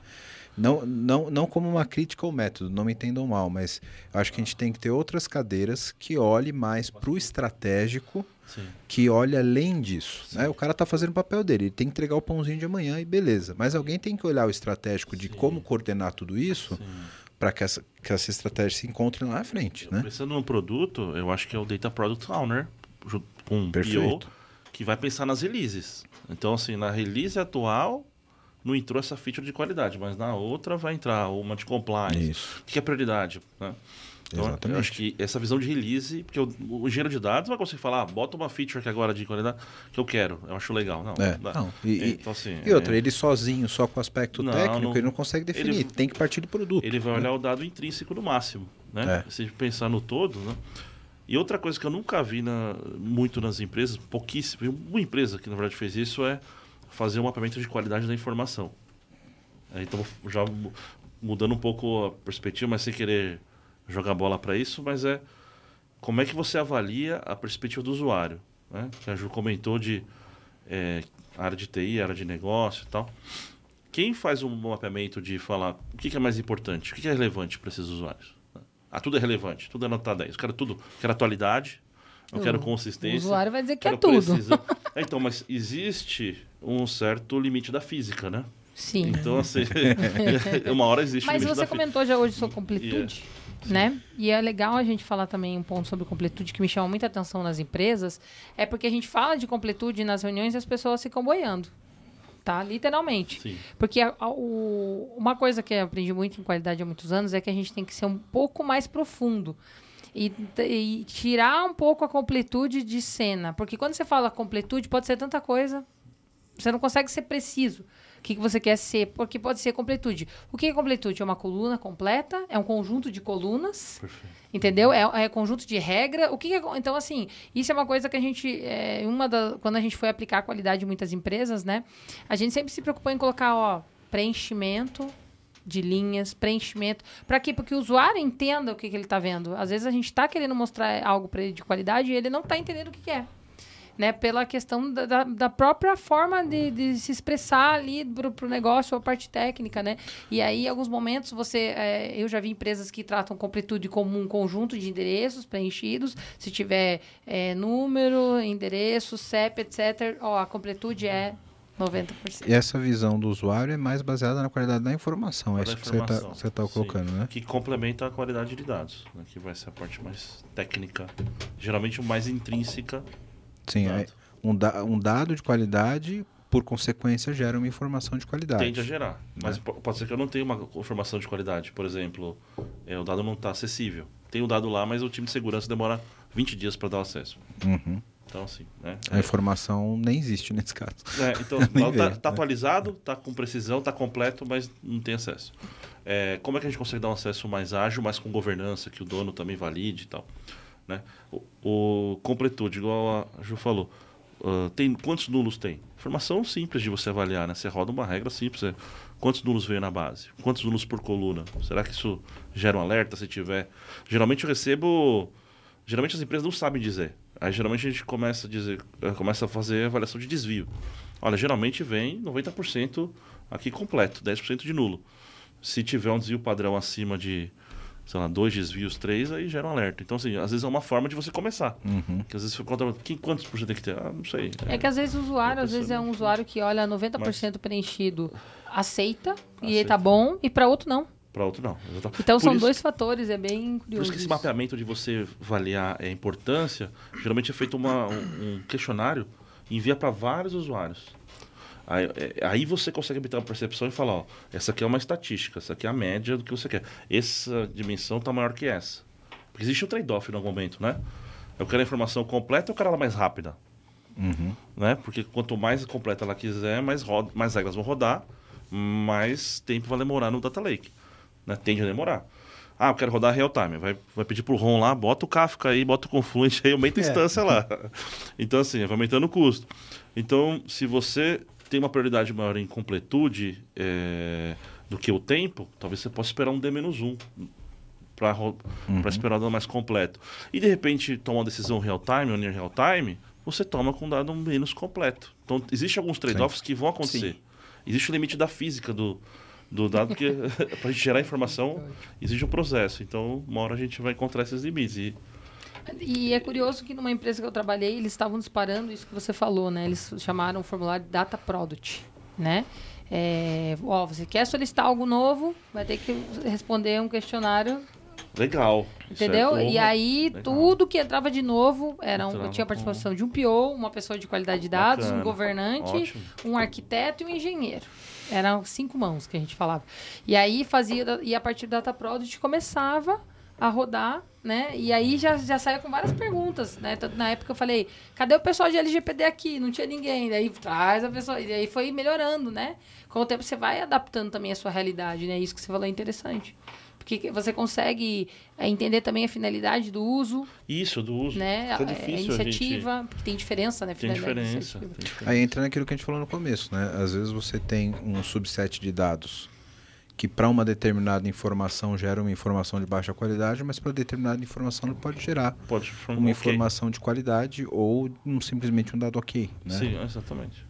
Não, não, não como uma crítica ao método, não me entendam mal, mas acho que a gente tem que ter outras cadeiras que olhe mais para o estratégico, sim. que olhe além disso. Né? O cara está fazendo o papel dele, ele tem que entregar o pãozinho de amanhã e beleza. Mas alguém tem que olhar o estratégico de como coordenar tudo isso para que essa, que essa estratégia se encontre lá na frente, né? Pensando no produto, eu acho que é o Data Product Owner, junto com o Perfeito. PO, que vai pensar nas releases. Então, assim, na release atual, não entrou essa feature de qualidade, mas na outra vai entrar uma de compliance. Isso. O que é prioridade? Né? Então, Exatamente. eu acho que essa visão de release, porque o, o engenheiro de dados vai conseguir falar, ah, bota uma feature aqui agora de qualidade que eu quero, eu acho legal. Não, É, não, e- então, assim, E outra, é, ele sozinho, só com o aspecto Não, técnico, ele não consegue definir. ele- Tem que partir do produto. ele vai né? olhar o dado intrínseco no máximo. Né? É. Se pensar no todo, né? E outra coisa que eu nunca vi na- muito nas empresas, pouquíssimo, uma empresa que na verdade fez isso é fazer um mapeamento de qualidade da informação. É, Então, já mu- mudando um pouco a perspectiva, mas sem querer jogar bola para isso, mas é como é que você avalia a perspectiva do usuário? Né? Que a Ju comentou de é, área de TI, área de negócio e tal. Quem faz um mapeamento de falar o que é mais importante, o que é relevante para esses usuários? Ah, tudo é relevante, tudo é nota 10. Eu quero tudo, eu quero atualidade, eu O- quero O consistência. usuário vai dizer que é tudo. É, então, mas existe um certo limite da física, né? Sim. Então, [laughs] assim, [laughs] uma hora existe Mas o você comentou já hoje sobre completude, né? E é legal a gente falar também um ponto sobre completude que me chama muita atenção nas empresas, é porque a gente fala de completude nas reuniões e as pessoas ficam boiando, tá? Literalmente. Sim. Porque a- a- o- uma coisa que eu aprendi muito em qualidade há muitos anos é que a gente tem que ser um pouco mais profundo. E, e tirar um pouco a completude de cena. Porque quando você fala completude, pode ser tanta coisa. Você não consegue ser preciso. O que, que você quer ser? Porque pode ser completude. O que é completude? É uma coluna completa? É um conjunto de colunas? Perfeito. Entendeu? É, é conjunto de regra. O que, que é, então assim, isso é uma coisa que a gente, é, uma da, quando a gente foi aplicar a qualidade em muitas empresas, né, a gente sempre se preocupou em colocar, ó, preenchimento de linhas, preenchimento, para quê? Porque o usuário entenda o que, que ele está vendo. Às vezes a gente está querendo mostrar algo para ele de qualidade e ele não está entendendo o que, que é. Né, pela questão da, da, da própria forma de, de se expressar ali para o negócio, a parte técnica, né? E aí, em alguns momentos, você... é, eu já vi empresas que tratam completude como um conjunto de endereços preenchidos. Se tiver é, número, endereço, CEP, etc., ó, a completude é 90%. E essa visão do usuário é mais baseada na qualidade da informação. É isso que você está tá Sim. colocando, né? Que complementa a qualidade de dados, né? que vai ser a parte mais técnica, geralmente o mais intrínseca Sim, Dado. é um, da- um dado de qualidade, por consequência, gera uma informação de qualidade. Tende a gerar. Mas po- pode ser que eu não tenha uma informação de qualidade. Por exemplo, é, o dado não está acessível. Tem o dado lá, mas o time de segurança demora 20 dias para dar o acesso. Uhum. Então, assim, né? A informação nem existe nesse caso. É, então, [laughs] o dado tá, né? atualizado, tá com precisão, tá completo, mas não tem acesso. É, como é que a gente consegue dar um acesso mais ágil, mais com governança, que o dono também valide e tal? Né? O, o completude, igual a Ju falou, ah, tem quantos nulos tem? Informação simples de você avaliar, né? Você roda uma regra simples. é, quantos nulos veio na base? Quantos nulos por coluna? Será que isso gera um alerta se tiver? Geralmente eu recebo... Geralmente as empresas não sabem dizer. Aí geralmente a gente começa a dizer, eh, começa a fazer avaliação de desvio. Olha, geralmente vem 90% aqui completo, 10% de nulo. Se tiver um desvio padrão acima de, sei lá, dois desvios, três, aí gera um alerta. Então, assim, às vezes é uma forma de você começar. Uhum. Que às vezes você conta, quem, quantos por cento tem que ter? Ah, não sei. É que às vezes o usuário, às vezes é um não- usuário que olha 90% preenchido, aceita, e ele Aceita. tá bom, e para outro não. Para outro, não. Exatamente. Então Por são isso- dois fatores, é bem Por curioso. isso que esse mapeamento de você avaliar a importância, geralmente é feito uma- um, um questionário e envia para vários usuários. Aí, é- aí você consegue obter uma percepção e falar, ó, essa aqui é uma estatística, essa aqui é a média do que você quer. Essa dimensão está maior que essa. Porque existe um trade-off em algum momento, né? Eu quero a informação completa ou eu quero ela mais rápida? Uhum. né? Porque quanto mais completa ela quiser, mais, roda, mais regras vão rodar, mais tempo vai demorar no Data Lake. Né? Tende a demorar. Ah, eu quero rodar real time. Vai, vai pedir pro ROM lá, bota o Kafka aí, bota o Confluent aí, aumenta a É. instância lá. [laughs] Então, assim, vai aumentando o custo. Então, se você tem uma prioridade maior em completude é, do que o tempo, talvez você possa esperar um D-1 para esperar o dado mais completo. E, de repente, tomar uma decisão real time ou near real time, você toma com um dado menos completo. Então, existem alguns trade-offs que vão acontecer. Sim. Existe o limite da física do, do dado, porque [laughs] para a gente gerar informação, existe um processo. Então, uma hora a gente vai encontrar esses limites. E E é curioso que numa empresa que eu trabalhei, eles estavam disparando isso que você falou, né? Eles chamaram o formulário Data Product, né? É, ó, você quer solicitar algo novo, vai ter que responder um questionário, legal. É entendeu? honra. e aí, Legal. tudo que entrava de novo, era um, Entrava tinha a participação de um PO, uma pessoa de qualidade de dados, um Bacana. governante, Ótimo. um arquiteto e um engenheiro. Eram cinco mãos que a gente falava. E aí fazia, e a partir do Data Product começava a rodar, né? E aí já, já saía com várias perguntas, né? Tanto na época eu falei, cadê o pessoal de LGPD aqui? Não tinha ninguém. Daí traz a pessoa. E aí foi melhorando, né? Com o tempo você vai adaptando também a sua realidade, né? Isso que você falou é interessante. Porque você consegue é, entender também a finalidade do uso, Isso, do uso. né? É a, a difícil a iniciativa, porque tem diferença, né? Tem diferença. iniciativa. tem diferença. Aí entra naquilo que a gente falou no começo, né? Às vezes você tem um subset de dados que para uma determinada informação gera uma informação de baixa qualidade, mas para determinada informação ele pode gerar Pode uma ok. informação de qualidade ou um- simplesmente um dado ok, né? Sim, exatamente.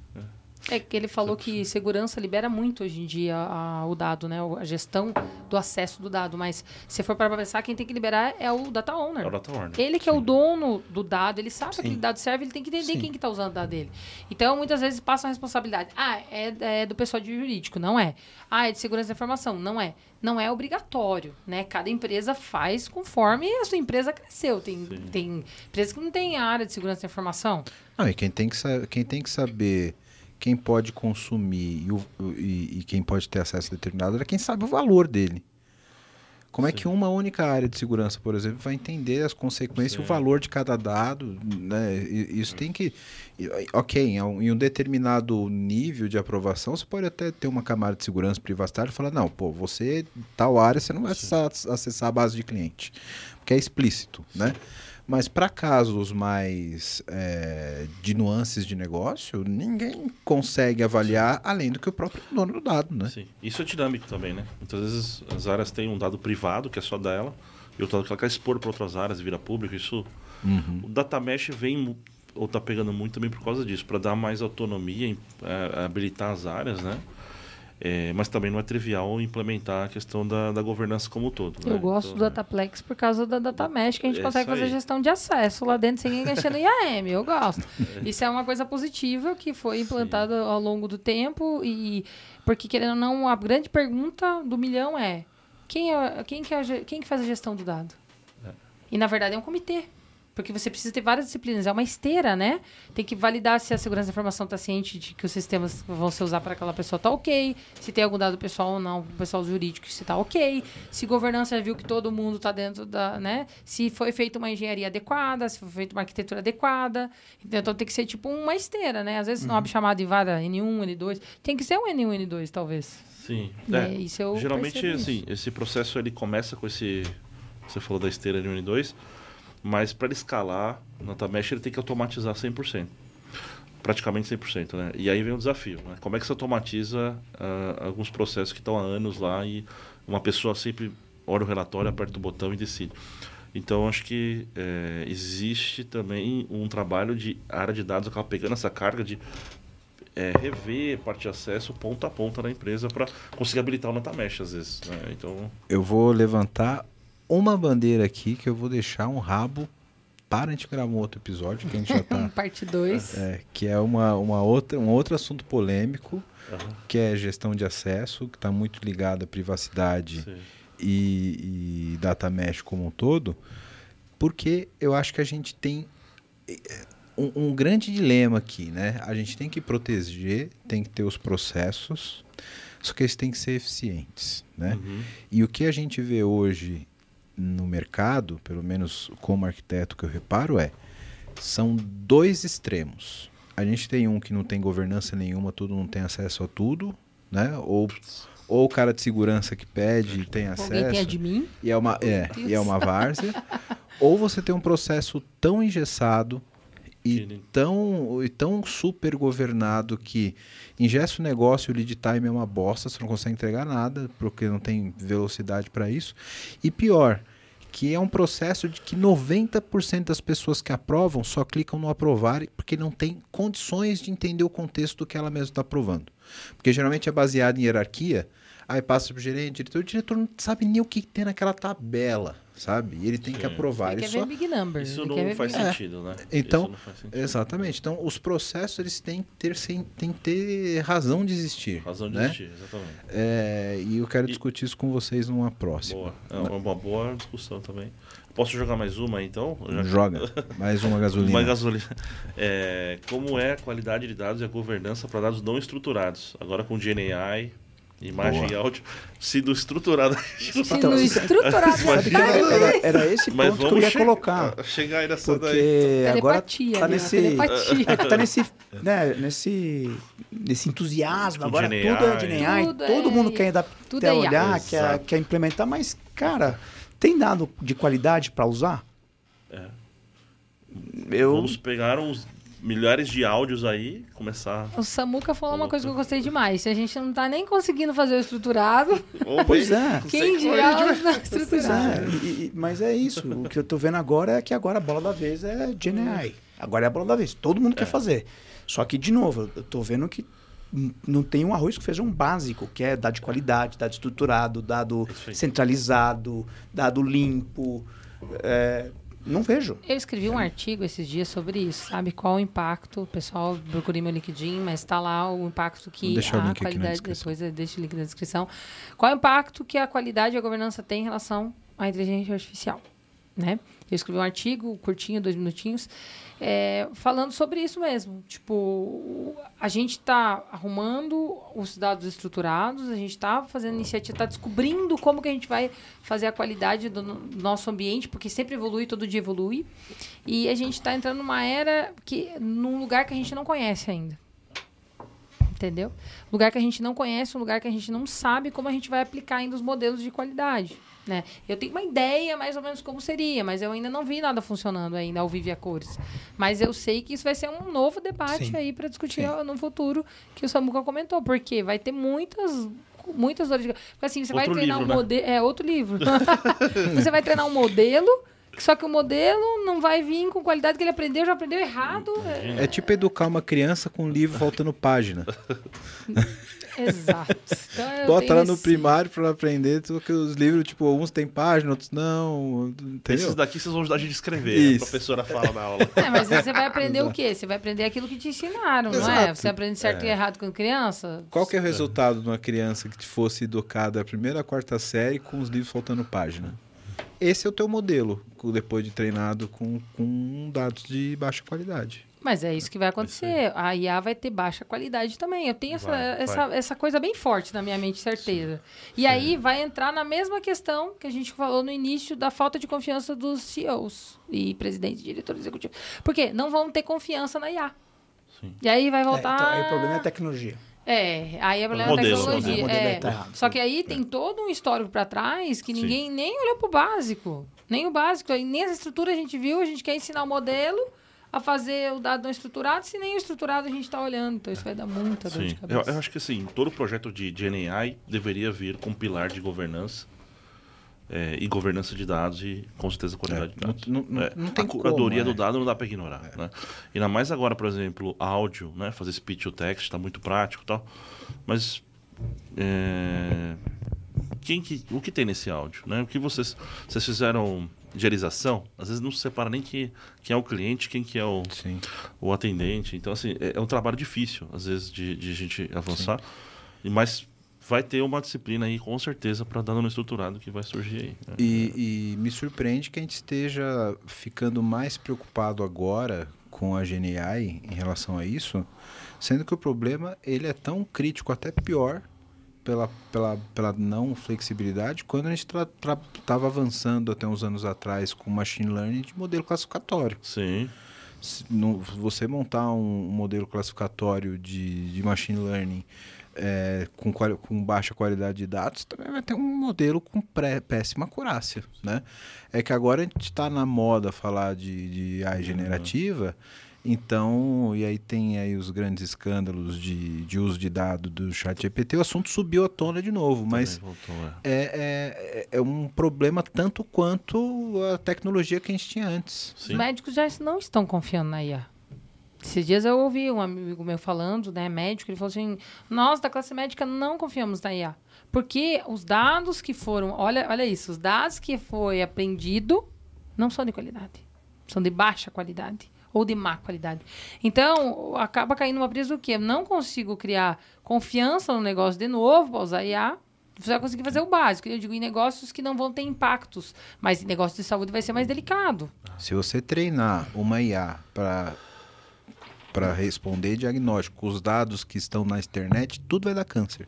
É. Que ele falou que segurança libera muito hoje em dia a- o dado, né? A gestão do acesso do dado. Mas se for para pensar, quem tem que liberar é o data owner. É o data owner. Ele que é o Sim. dono do dado, ele sabe que Sim. aquele dado serve, ele tem que entender Sim. quem que está usando o dado dele. Então, muitas vezes passa a responsabilidade. Ah, é, é do pessoal de jurídico, não é. Ah, é de segurança da informação, não é. Não é obrigatório, né? Cada empresa faz conforme a sua empresa cresceu. Tem, Sim. tem empresas que não têm área de segurança da informação. Não, e quem tem que, sa- quem tem que saber quem pode consumir e, o- e- e quem pode ter acesso a determinado é quem sabe o valor dele. Como é Sim. que uma única área de segurança, por exemplo, vai entender as consequências e o valor de cada dado? Né? Isso tem que. Ok, em um, determinado nível de aprovação, você pode até ter uma camada de segurança privacidade e falar: não, pô, você, tal área, você não vai acessar, acessar a base de cliente. Porque é explícito, né? Mas para casos mais é, de nuances de negócio, ninguém consegue avaliar além do que o próprio dono do dado, né? Sim. Isso é dinâmico também, né? Muitas vezes as áreas têm um dado privado, que é só dela, e outro dado que ela quer expor para outras áreas vira público. Isso, Uhum. o data mesh vem ou tá pegando muito também por causa disso, para dar mais autonomia, é, habilitar as áreas, né? É, mas também não é trivial implementar a questão da, da governança como um todo. Eu né? gosto Então, do Dataplex por causa da Data Mesh, que a gente É consegue fazer gestão de acesso lá dentro sem ninguém no IAM. Eu gosto. [laughs] Isso é uma coisa positiva que foi implantada ao longo do tempo e porque querendo ou não, a grande pergunta do milhão é quem é quem que, é, quem que faz a gestão do dado? É. E na verdade é um comitê. Porque você precisa ter várias disciplinas. É uma esteira, né? Tem que validar se a segurança da informação está ciente de que os sistemas vão ser usados para aquela pessoa tá ok. Se tem algum dado pessoal ou não, o pessoal jurídico se tá ok. Se governança viu que todo mundo está dentro da, né? Se foi feita uma engenharia adequada, se foi feita uma arquitetura adequada. Então tem que ser tipo uma esteira, né? Às vezes não abre chamada de vara N1, N2. Tem que ser um N1, N2, talvez. Sim. É, isso eu Geralmente, assim, isso. esse processo ele começa com esse. Você falou da esteira de 1 e 2, mas para ele escalar na Tamesh ele tem que automatizar 100%. Praticamente 100%, né? E aí vem o desafio, né? Como é que você automatiza ah, alguns processos que estão há anos lá e uma pessoa sempre olha o relatório, aperta o botão e decide. Então, acho que eh, existe também um trabalho de área de dados, acaba pegando essa carga de é, rever parte de acesso ponta a ponta da empresa para conseguir habilitar o Natamesh, às vezes. né? Então, Eu vou levantar uma bandeira aqui que eu vou deixar um rabo para a gente gravar um outro episódio, que a gente já tá. [laughs] Parte 2. é, que é uma, uma outra, um outro assunto polêmico, aham, que é gestão de acesso, que está muito ligado à privacidade e, e data mesh como um todo, porque eu acho que a gente tem eh, um, um grande dilema aqui, né? A gente tem que proteger, tem que ter os processos, só que eles têm que ser eficientes, né? Uhum. E o que a gente vê hoje no mercado, pelo menos como arquiteto que eu reparo, é são dois extremos. A gente tem um que não tem governança nenhuma, tudo não tem acesso a tudo, né? Ou, ou o cara de segurança que pede e tem acesso. Alguém tem admin? E é uma, é, e é uma várzea. Ou você tem um processo tão engessado e tão, e tão super governado que ingessa o negócio, o lead time é uma bosta, você não consegue entregar nada, porque não tem velocidade para isso. E pior, que é um processo de que 90% das pessoas que aprovam só clicam no aprovar porque não tem condições de entender o contexto do que ela mesma está aprovando. Porque geralmente é baseado em hierarquia, aí passa para o gerente, diretor, o diretor não sabe nem o que tem naquela tabela, sabe? E ele tem que Sim. aprovar. Ele Ele quer só... ver Big Number. Isso ele não quer ver faz Big- É. sentido, né? Então, Isso não faz sentido. Exatamente. Então, os processos eles têm que ter, sem, têm que ter razão de existir. Razão de né? existir, exatamente. É, e eu quero E- discutir isso com vocês numa próxima. Boa. É uma boa discussão também. Posso jogar mais uma, então? Já- Joga [laughs] mais uma gasolina. Uma gasolina. É, como é a qualidade de dados e a governança para dados não estruturados? Agora com GNI, imagem Boa. e áudio. Se do estruturado. Se [laughs] no estruturado Sabe que era, era- era esse Mas ponto que eu vamos ia colocar. chegar aí nessa daí. Porque agora telepatia, tá né? nesse, telepatia. é que tá nesse, né, nesse, nesse entusiasmo. Tudo Agora GNI. tudo é GNI, Tudo todo é- mundo quer, dar, tudo quer é IA. olhar, quer, quer implementar, mas, cara, tem dado de qualidade para usar? É. Eu, Vamos pegar uns milhares de áudios aí, começar. O Samuca falou uma coisa que eu gostei demais. Se a gente não tá nem conseguindo fazer o estruturado, Pois é. Quem dirá Pois estruturados? é, e- e- mas é isso. O que eu tô vendo agora é que agora a bola da vez é GNI. Agora é a bola da vez. Todo mundo quer fazer. Só que, de novo, eu tô vendo que não tem um arroz com feijão básico, que é dado de qualidade, dado estruturado, dado centralizado, dado limpo. É, não vejo. Eu escrevi um artigo esses dias sobre isso, sabe? Qual o impacto, o pessoal procurei meu LinkedIn, mas está lá o impacto que o a na qualidade, depois eu deixo o link na descrição. Qual o impacto que a qualidade e a governança tem em relação à inteligência artificial, né? Eu escrevi um artigo curtinho, dois minutinhos, é, falando sobre isso mesmo. Tipo, a gente está arrumando os dados estruturados, a gente está fazendo iniciativa, está descobrindo como que a gente vai fazer a qualidade do no- nosso ambiente, porque sempre evolui, todo dia evolui. E a gente está entrando numa era que num lugar que a gente não conhece ainda. Entendeu? Lugar que a gente não conhece, um lugar que a gente não sabe como a gente vai aplicar ainda os modelos de qualidade. Né? Eu tenho uma ideia mais ou menos como seria, mas eu ainda não vi nada funcionando ainda ao vivo e a cores. Mas eu sei que isso vai ser um novo debate Sim. aí para discutir no futuro que o Samuca comentou, porque vai ter muitas muitas dores de. Porque assim, você vai Outro treinar livro, um né? modelo, é outro livro. [laughs] você vai treinar um modelo, só que o modelo não vai vir com qualidade que ele aprendeu, já aprendeu errado. É- É tipo educar uma criança com um livro faltando página. [laughs] Exato. Então, Bota ela no esse- primário pra ela aprender, que os livros, tipo, uns tem página, outros não. Entendeu? Esses daqui vocês vão ajudar a gente a escrever. Isso. A professora fala na aula. É, mas você vai aprender o quê? Você vai aprender aquilo que te ensinaram, não é? Exato. Você aprende certo e errado com criança? Qual que é o resultado de uma criança que fosse educada da primeira à quarta série com os livros faltando página? Esse é o teu modelo, depois de treinado com, com dados de baixa qualidade. Mas é isso que vai acontecer. A IA vai ter baixa qualidade também. Eu tenho essa, Vai, essa, essa coisa bem forte na minha mente, certeza. E aí vai entrar na mesma questão que a gente falou no início da falta de confiança dos CEOs e presidentes, diretores executivos. Porque não vão ter confiança na IA. Sim. E aí vai É, voltar. então, aí o problema é a tecnologia. É, aí é problema da tecnologia. né? O é. tá. Só que aí tem todo um histórico para trás que Sim. ninguém nem olhou pro básico. Nem o básico. Nem essa estrutura a gente viu, a gente quer ensinar o modelo a fazer o dado não estruturado, se nem o estruturado a gente está olhando. Então isso vai dar muita dor de Sim, eu, cabeça. eu acho que assim, todo projeto de, de NAI deveria vir com um pilar de governança é, e governança de dados e com certeza qualidade de não- dados. não- não- É, não tem a curadoria como, do é. dado não dá para ignorar. Né? Ainda mais agora, por exemplo, áudio, né? fazer speech to text está muito prático tal. Mas é, quem que, o que tem nesse áudio? Né? O que vocês, vocês fizeram diarização? Às vezes não se separa nem que, quem é o cliente, quem que é o, Sim. o atendente. Então, assim, é, é um trabalho difícil, às vezes, de, de gente avançar. E, mas vai ter uma disciplina aí, com certeza, para dado no estruturado que vai surgir aí. né? E, e me surpreende que a gente esteja ficando mais preocupado agora com a GNI em relação a isso, sendo que o problema ele é tão crítico, até pior, pela, pela, pela não flexibilidade, quando a gente estava avançando até uns anos atrás com machine learning de modelo classificatório. Sim, Se no- você montar um, um modelo classificatório de, de machine learning é, com, com baixa qualidade de dados, também vai ter um modelo com pré- péssima acurácia. Né? É que agora a gente está na moda falar de, de AI generativa, então, e aí tem aí os grandes escândalos de, de uso de dado do chat GPT, o assunto subiu à tona de novo, mas voltou, é. é, é, é um problema tanto quanto a tecnologia que a gente tinha antes. Os Sim. médicos já não estão confiando na IA. Esses dias eu ouvi um amigo meu falando, né, médico, ele falou assim: nós da classe médica não confiamos na IA. Porque os dados que foram, olha, olha isso, os dados que foi aprendido não são de qualidade. São de baixa qualidade ou de má qualidade. Então, acaba caindo uma brisa do quê? Eu não consigo criar confiança no negócio de novo para usar IA. Você vai conseguir fazer o básico. Eu digo em negócios que não vão ter impactos, mas em negócio de saúde vai ser mais delicado. Se você treinar uma IA para para responder diagnóstico os dados que estão na internet, tudo vai dar câncer.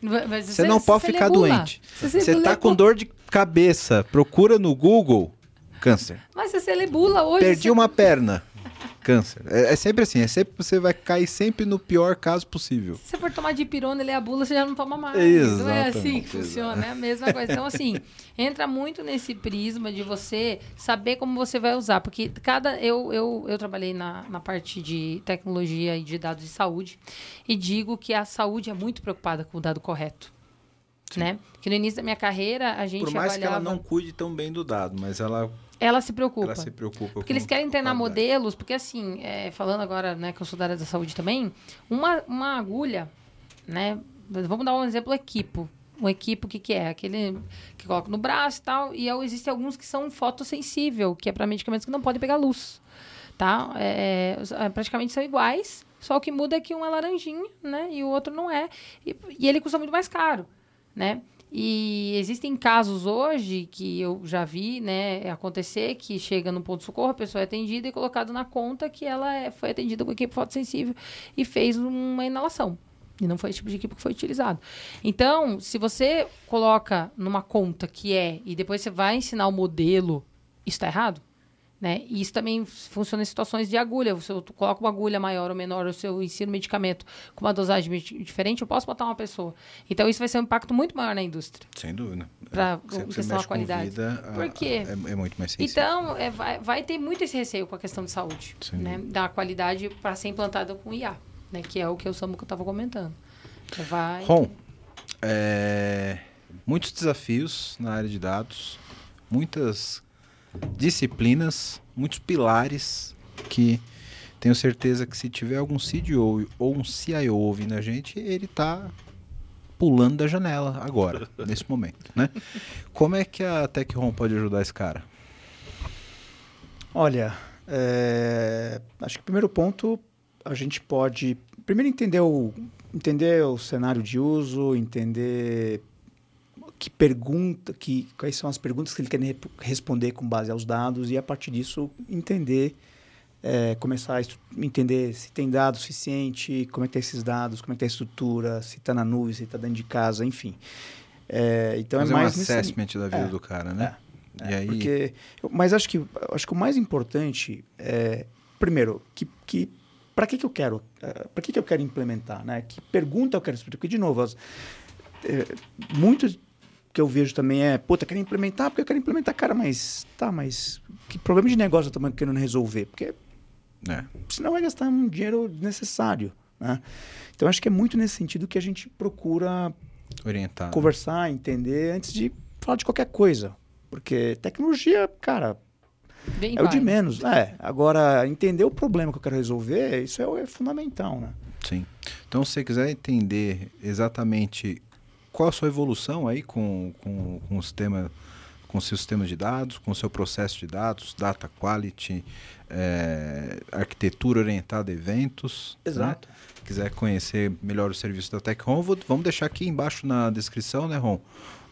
Mas Você não pode ficar lebula. doente. Você Você tá lebula- com dor de cabeça, procura no Google câncer. Mas você lebula hoje. Perdi você- uma perna, câncer. É, é sempre assim, é sempre você vai cair sempre no pior caso possível. Se você for tomar dipirona e ler a bula, você já não toma mais. Não é Exatamente, assim que funciona, é a mesma coisa. Então, assim, [laughs] entra muito nesse prisma de você saber como você vai usar. Porque cada. Eu, eu, eu trabalhei na, na parte de tecnologia e de dados de saúde e digo que a saúde é muito preocupada com o dado correto. Né? Que no início da minha carreira, a gente Por mais que ela avaliava- não cuide tão bem do dado, mas ela, Ela se preocupa. ela se preocupa Porque eles querem treinar qualidade. modelos, porque assim, é, falando agora, né, que eu sou da área da saúde também, uma, uma agulha, né, vamos dar um exemplo equipo. Um equipo, o que, que é? Aquele que coloca no braço e tal, e aí existem alguns que são fotossensível, que é para medicamentos que não podem pegar luz, tá? É, os- é, praticamente são iguais, só o que muda é que um é laranjinha, né, e o outro não é, e, e ele custa muito mais caro, né? E existem casos hoje que eu já vi né, acontecer que chega no ponto de socorro, a pessoa é atendida e colocado na conta que ela é- foi atendida com equipe fotossensível e fez uma inalação. E não foi esse tipo de equipe que foi utilizado. Então, se você coloca numa conta que é, e depois você vai ensinar o modelo, está errado? Né? E isso também funciona em situações de agulha. Você coloca uma agulha maior ou menor, ou se eu ensino medicamento com uma dosagem diferente, eu posso botar uma pessoa. Então, isso vai ser um impacto muito maior na indústria. Sem dúvida. Porque em você questão da qualidade. vida, a- Por quê? É, é muito mais sensível. Então, é, vai, vai ter muito esse receio com a questão de saúde, né? Da qualidade para ser implantada com IA, né? Que é o que o Samuca estava comentando. É, Vai... Ron, é, muitos desafios na área de dados, muitas disciplinas, muitos pilares que tenho certeza que se tiver algum CDO ou um CIO ouvindo a gente, ele está pulando da janela agora, [laughs] nesse momento, né? Como é que a TechRom pode ajudar esse cara? Olha, é, acho que o primeiro ponto a gente pode primeiro entender o entender o cenário de uso, entender que pergunta, que quais são as perguntas que ele quer responder com base aos dados e a partir disso entender, é, começar a entender se tem dados suficiente, como é que tá esses dados, como é que tá a estrutura, se está na nuvem, se está dentro de casa, enfim. É, então Fazer é mais um nesse- assessment da vida é, do cara, né? e aí, porque, mas acho que acho que o mais importante é primeiro que, que para que que eu quero para que que eu quero implementar, né? Que pergunta eu quero responder? Porque de novo, as, é, muitos que eu vejo também é, puta, quero implementar porque eu quero implementar, cara, mas tá, mas que problema de negócio eu tô querendo resolver? Porque é, senão vai gastar um dinheiro desnecessário, né? Então acho que é muito nesse sentido que a gente procura orientado. conversar, entender antes de falar de qualquer coisa. Porque tecnologia, cara, Vem é o vai. de menos. É, agora, entender o problema que eu quero resolver, isso é, é fundamental, né? Sim. Então, se você quiser entender exatamente qual a sua evolução aí com, com, com o sistema com seu sistema de dados, com o seu processo de dados, data quality, eh, arquitetura orientada a eventos. né? quiser conhecer melhor o serviço da Tech Home, vou- vamos deixar aqui embaixo na descrição, né, Ron?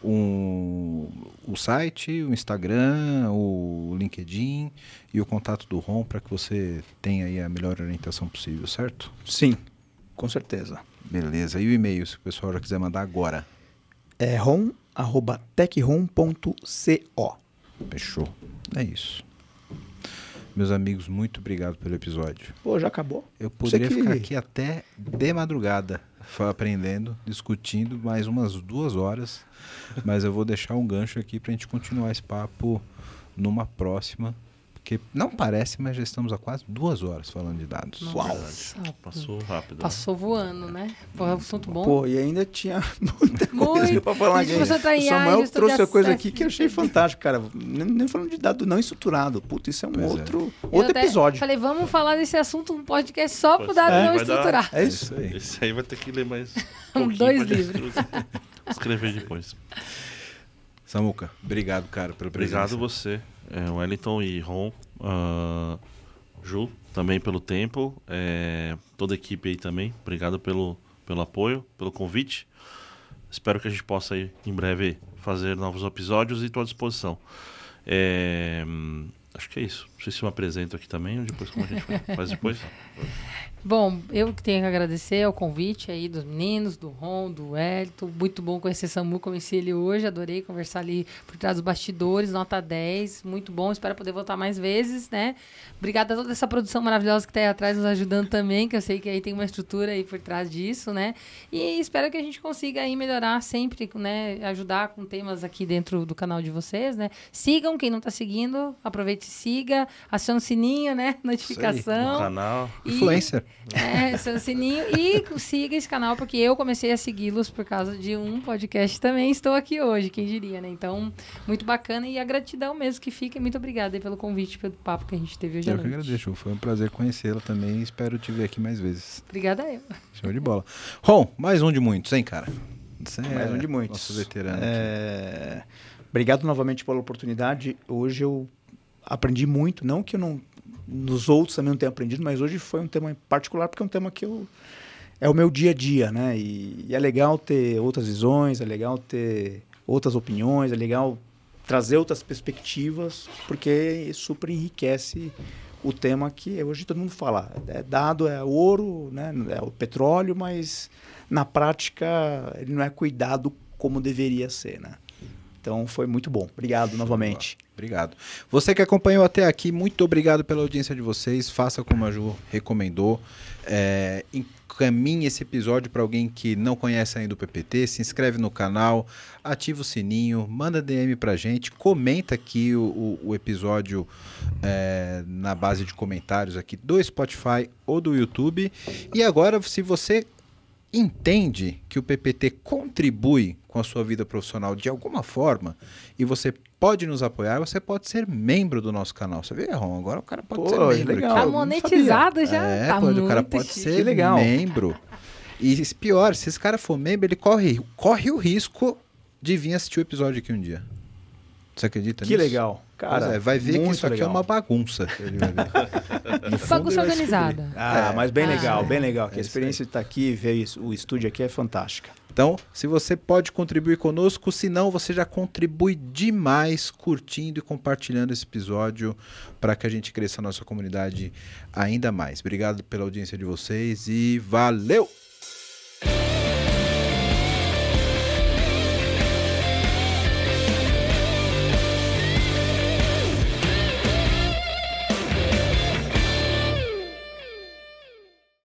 Um, o site, o Instagram, o LinkedIn e o contato do Ron para que você tenha aí a melhor orientação possível, certo? Sim, com certeza. Beleza. E o e-mail, se o pessoal já quiser mandar agora. É rom.techrom.co. Fechou. É isso. Meus amigos, muito obrigado pelo episódio. Pô, já acabou? Eu poderia que- ficar aqui até de madrugada aprendendo, discutindo mais umas duas horas, mas eu vou deixar um gancho aqui para a gente continuar esse papo numa próxima, porque não parece, mas já estamos há quase duas horas falando de dados. Nossa, Passou rápido. né? Passou voando, né? Pô, é um assunto bom. Pô, e ainda tinha [laughs] muita coisa Muito. pra falar aqui. em O Samuel trouxe a coisa aqui que eu achei fantástico, cara. Nem, nem falando de dado não estruturado. Puta, isso é um Pois é. outro, Eu outro até episódio. Falei, vamos falar desse assunto, um podcast só pro dado ser. não Vai dar- estruturado. É isso. aí. Esse aí vai ter que ler mais [laughs] um Dois livros. [laughs] Escrever depois. Samuca, obrigado, cara, pela presença. Obrigado você, é, Wellington e Ron, ah, Ju, também pelo tempo, é, toda a equipe aí também. Obrigado pelo, pelo apoio, pelo convite. Espero que a gente possa em breve fazer novos episódios e estou à disposição. É, hum, acho que é isso. Sei se eu aqui também ou depois como a gente faz depois. [laughs] Bom, eu que tenho que agradecer o convite aí dos meninos, do Ron, do Elton. Muito bom conhecer Samu, conheci ele hoje, adorei conversar ali por trás dos bastidores, nota 10, muito bom, espero poder voltar mais vezes, né? Obrigada a toda essa produção maravilhosa que está aí atrás nos ajudando também, que eu sei que aí tem uma estrutura aí por trás disso, né? E espero que a gente consiga aí melhorar sempre, né? Ajudar com temas aqui dentro do canal de vocês, né? Sigam, quem não está seguindo, aproveite e siga, acione o sininho, né? No Notificação. canal. E- Influencer. é, seu sininho. E siga esse canal, porque eu comecei a segui-los por causa de um podcast também. Estou aqui hoje, quem diria, né? Então, muito bacana e a gratidão mesmo que fica. E muito obrigada aí pelo convite, pelo papo que a gente teve hoje à Eu que agradeço, foi um prazer conhecê-la também e espero te ver aqui mais vezes. Obrigada eu. Show de bola. Ron, mais um de muitos, hein, cara? Você Mais um de é muitos. Nosso veterano. aqui. É, Obrigado novamente pela oportunidade. Hoje eu aprendi muito, não que eu não nos outros também não tenha aprendido, mas hoje foi um tema em particular porque é um tema que eu é o meu dia a dia, né? E, e é legal ter outras visões, é legal ter outras opiniões, é legal trazer outras perspectivas, porque super enriquece o tema que hoje todo mundo fala. É dado, é ouro, né? é o petróleo, mas na prática ele não é cuidado como deveria ser, né? Então foi muito bom. Obrigado novamente. Obrigado. Você que acompanhou até aqui, muito obrigado pela audiência de vocês. Faça como a Ju recomendou. É, encaminhe esse episódio para alguém que não conhece ainda o PPT. Se inscreve no canal, ativa o sininho, manda DM para gente, comenta aqui o, o- o episódio é, na base de comentários aqui do Spotify ou do YouTube. E agora, se você entende que o PPT contribui com a sua vida profissional de alguma forma e você pode nos apoiar, você pode ser membro do nosso canal. Você vê, Ron? Agora o cara pode Pô, ser membro. legal. Tá monetizado já. É, tá pode, muito o cara pode chique. ser Que legal. membro. E pior, se esse cara for membro, ele corre, corre o risco de vir assistir o episódio aqui um dia. Você acredita Que nisso? legal. Cara, é, vai ver que isso aqui legal. é uma bagunça. Bagunça [laughs] organizada. Ah, É. mas bem Ah. legal, bem legal. Que É a isso experiência de estar aqui e ver isso- o estúdio aqui é fantástica. Então, se você pode contribuir conosco, se não, você já contribui demais curtindo e compartilhando esse episódio para que a gente cresça a nossa comunidade ainda mais. Obrigado pela audiência de vocês e valeu!